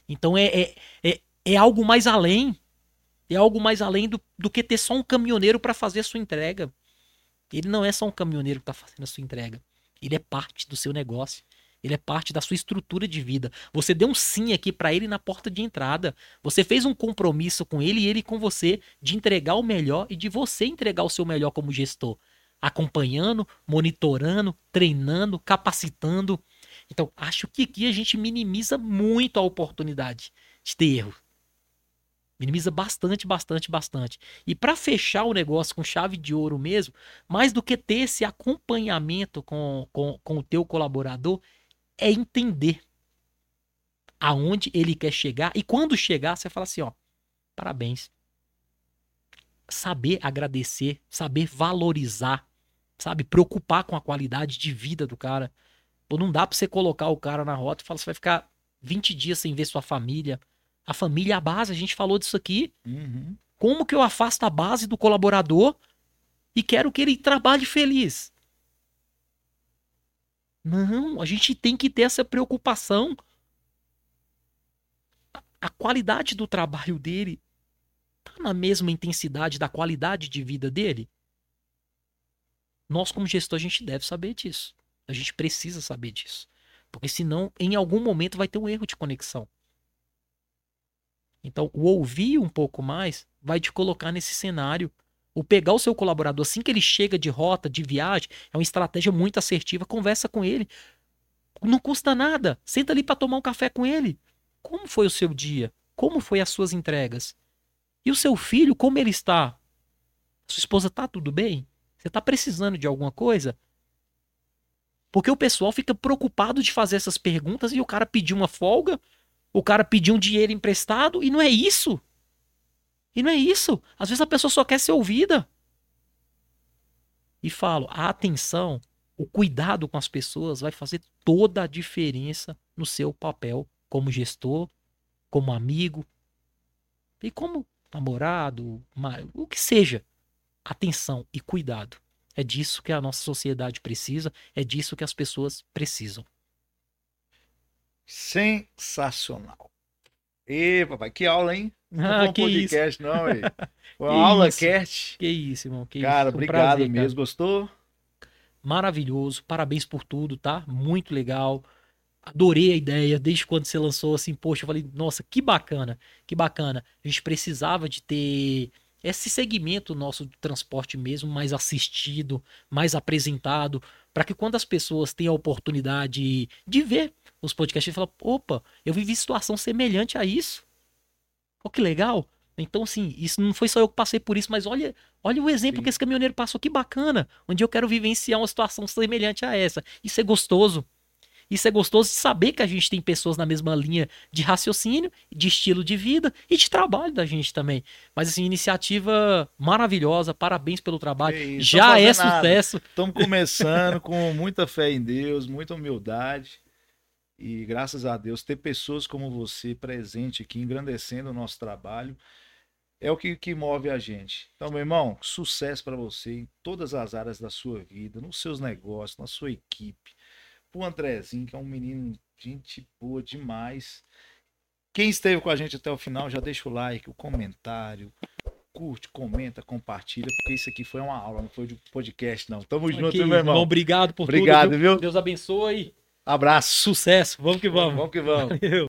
Então é, é, é, é algo mais além. É algo mais além do, do que ter só um caminhoneiro para fazer a sua entrega. Ele não é só um caminhoneiro que está fazendo a sua entrega. Ele é parte do seu negócio. Ele é parte da sua estrutura de vida. Você deu um sim aqui para ele na porta de entrada. Você fez um compromisso com ele e ele com você de entregar o melhor e de você entregar o seu melhor como gestor, acompanhando, monitorando, treinando, capacitando. Então, acho que aqui a gente minimiza muito a oportunidade de ter erro. Minimiza bastante, bastante, bastante. E para fechar o negócio com chave de ouro mesmo, mais do que ter esse acompanhamento com, com, com o teu colaborador, é entender aonde ele quer chegar e quando chegar você fala assim, ó, parabéns. Saber agradecer, saber valorizar, sabe, preocupar com a qualidade de vida do cara. Pô, não dá para você colocar o cara na rota e falar, você vai ficar 20 dias sem ver sua família. A família é a base, a gente falou disso aqui. Uhum. Como que eu afasto a base do colaborador e quero que ele trabalhe feliz? Não, a gente tem que ter essa preocupação. A qualidade do trabalho dele tá na mesma intensidade da qualidade de vida dele? Nós, como gestor, a gente deve saber disso. A gente precisa saber disso. Porque senão, em algum momento, vai ter um erro de conexão. Então, o ouvir um pouco mais vai te colocar nesse cenário o pegar o seu colaborador assim que ele chega de rota, de viagem, é uma estratégia muito assertiva. Conversa com ele. Não custa nada. Senta ali para tomar um café com ele. Como foi o seu dia? Como foi as suas entregas? E o seu filho, como ele está? Sua esposa tá tudo bem? Você tá precisando de alguma coisa? Porque o pessoal fica preocupado de fazer essas perguntas e o cara pediu uma folga, o cara pediu um dinheiro emprestado e não é isso. E não é isso. Às vezes a pessoa só quer ser ouvida. E falo, a atenção, o cuidado com as pessoas vai fazer toda a diferença no seu papel como gestor, como amigo e como namorado, o que seja. Atenção e cuidado. É disso que a nossa sociedade precisa, é disso que as pessoas precisam. Sensacional. E papai, que aula, hein? Não ah, um que podcast, isso. não, hein? Foi uma aula isso. cast. Que isso, irmão. Que cara, isso. Um obrigado prazer, mesmo. cara. Gostou? Maravilhoso. Parabéns por tudo, tá? Muito legal. Adorei a ideia. Desde quando você lançou, assim, poxa, eu falei, nossa, que bacana. Que bacana. A gente precisava de ter esse segmento nosso do transporte mesmo mais assistido, mais apresentado, para que quando as pessoas têm a oportunidade de ver os podcasts, falam, opa, eu vivi situação semelhante a isso. Olha que legal. Então, assim, isso não foi só eu que passei por isso, mas olha, olha o exemplo Sim. que esse caminhoneiro passou, que bacana. Onde eu quero vivenciar uma situação semelhante a essa. Isso é gostoso. Isso é gostoso de saber que a gente tem pessoas na mesma linha de raciocínio, de estilo de vida e de trabalho da gente também. Mas, assim, iniciativa maravilhosa, parabéns pelo trabalho. Já é nada. sucesso. Estamos começando com muita fé em Deus, muita humildade. E graças a Deus, ter pessoas como você presente aqui, engrandecendo o nosso trabalho, é o que, que move a gente. Então, meu irmão, sucesso para você em todas as áreas da sua vida, nos seus negócios, na sua equipe. Pro Andrezinho, que é um menino, gente boa demais. Quem esteve com a gente até o final, já deixa o like, o comentário, curte, comenta, compartilha, porque isso aqui foi uma aula, não foi de podcast, não. Tamo junto, meu irmão. Obrigado por Obrigado, tudo. viu? Deus abençoe. Abraço. Sucesso. Vamos que vamos. Vamos que vamos. Valeu.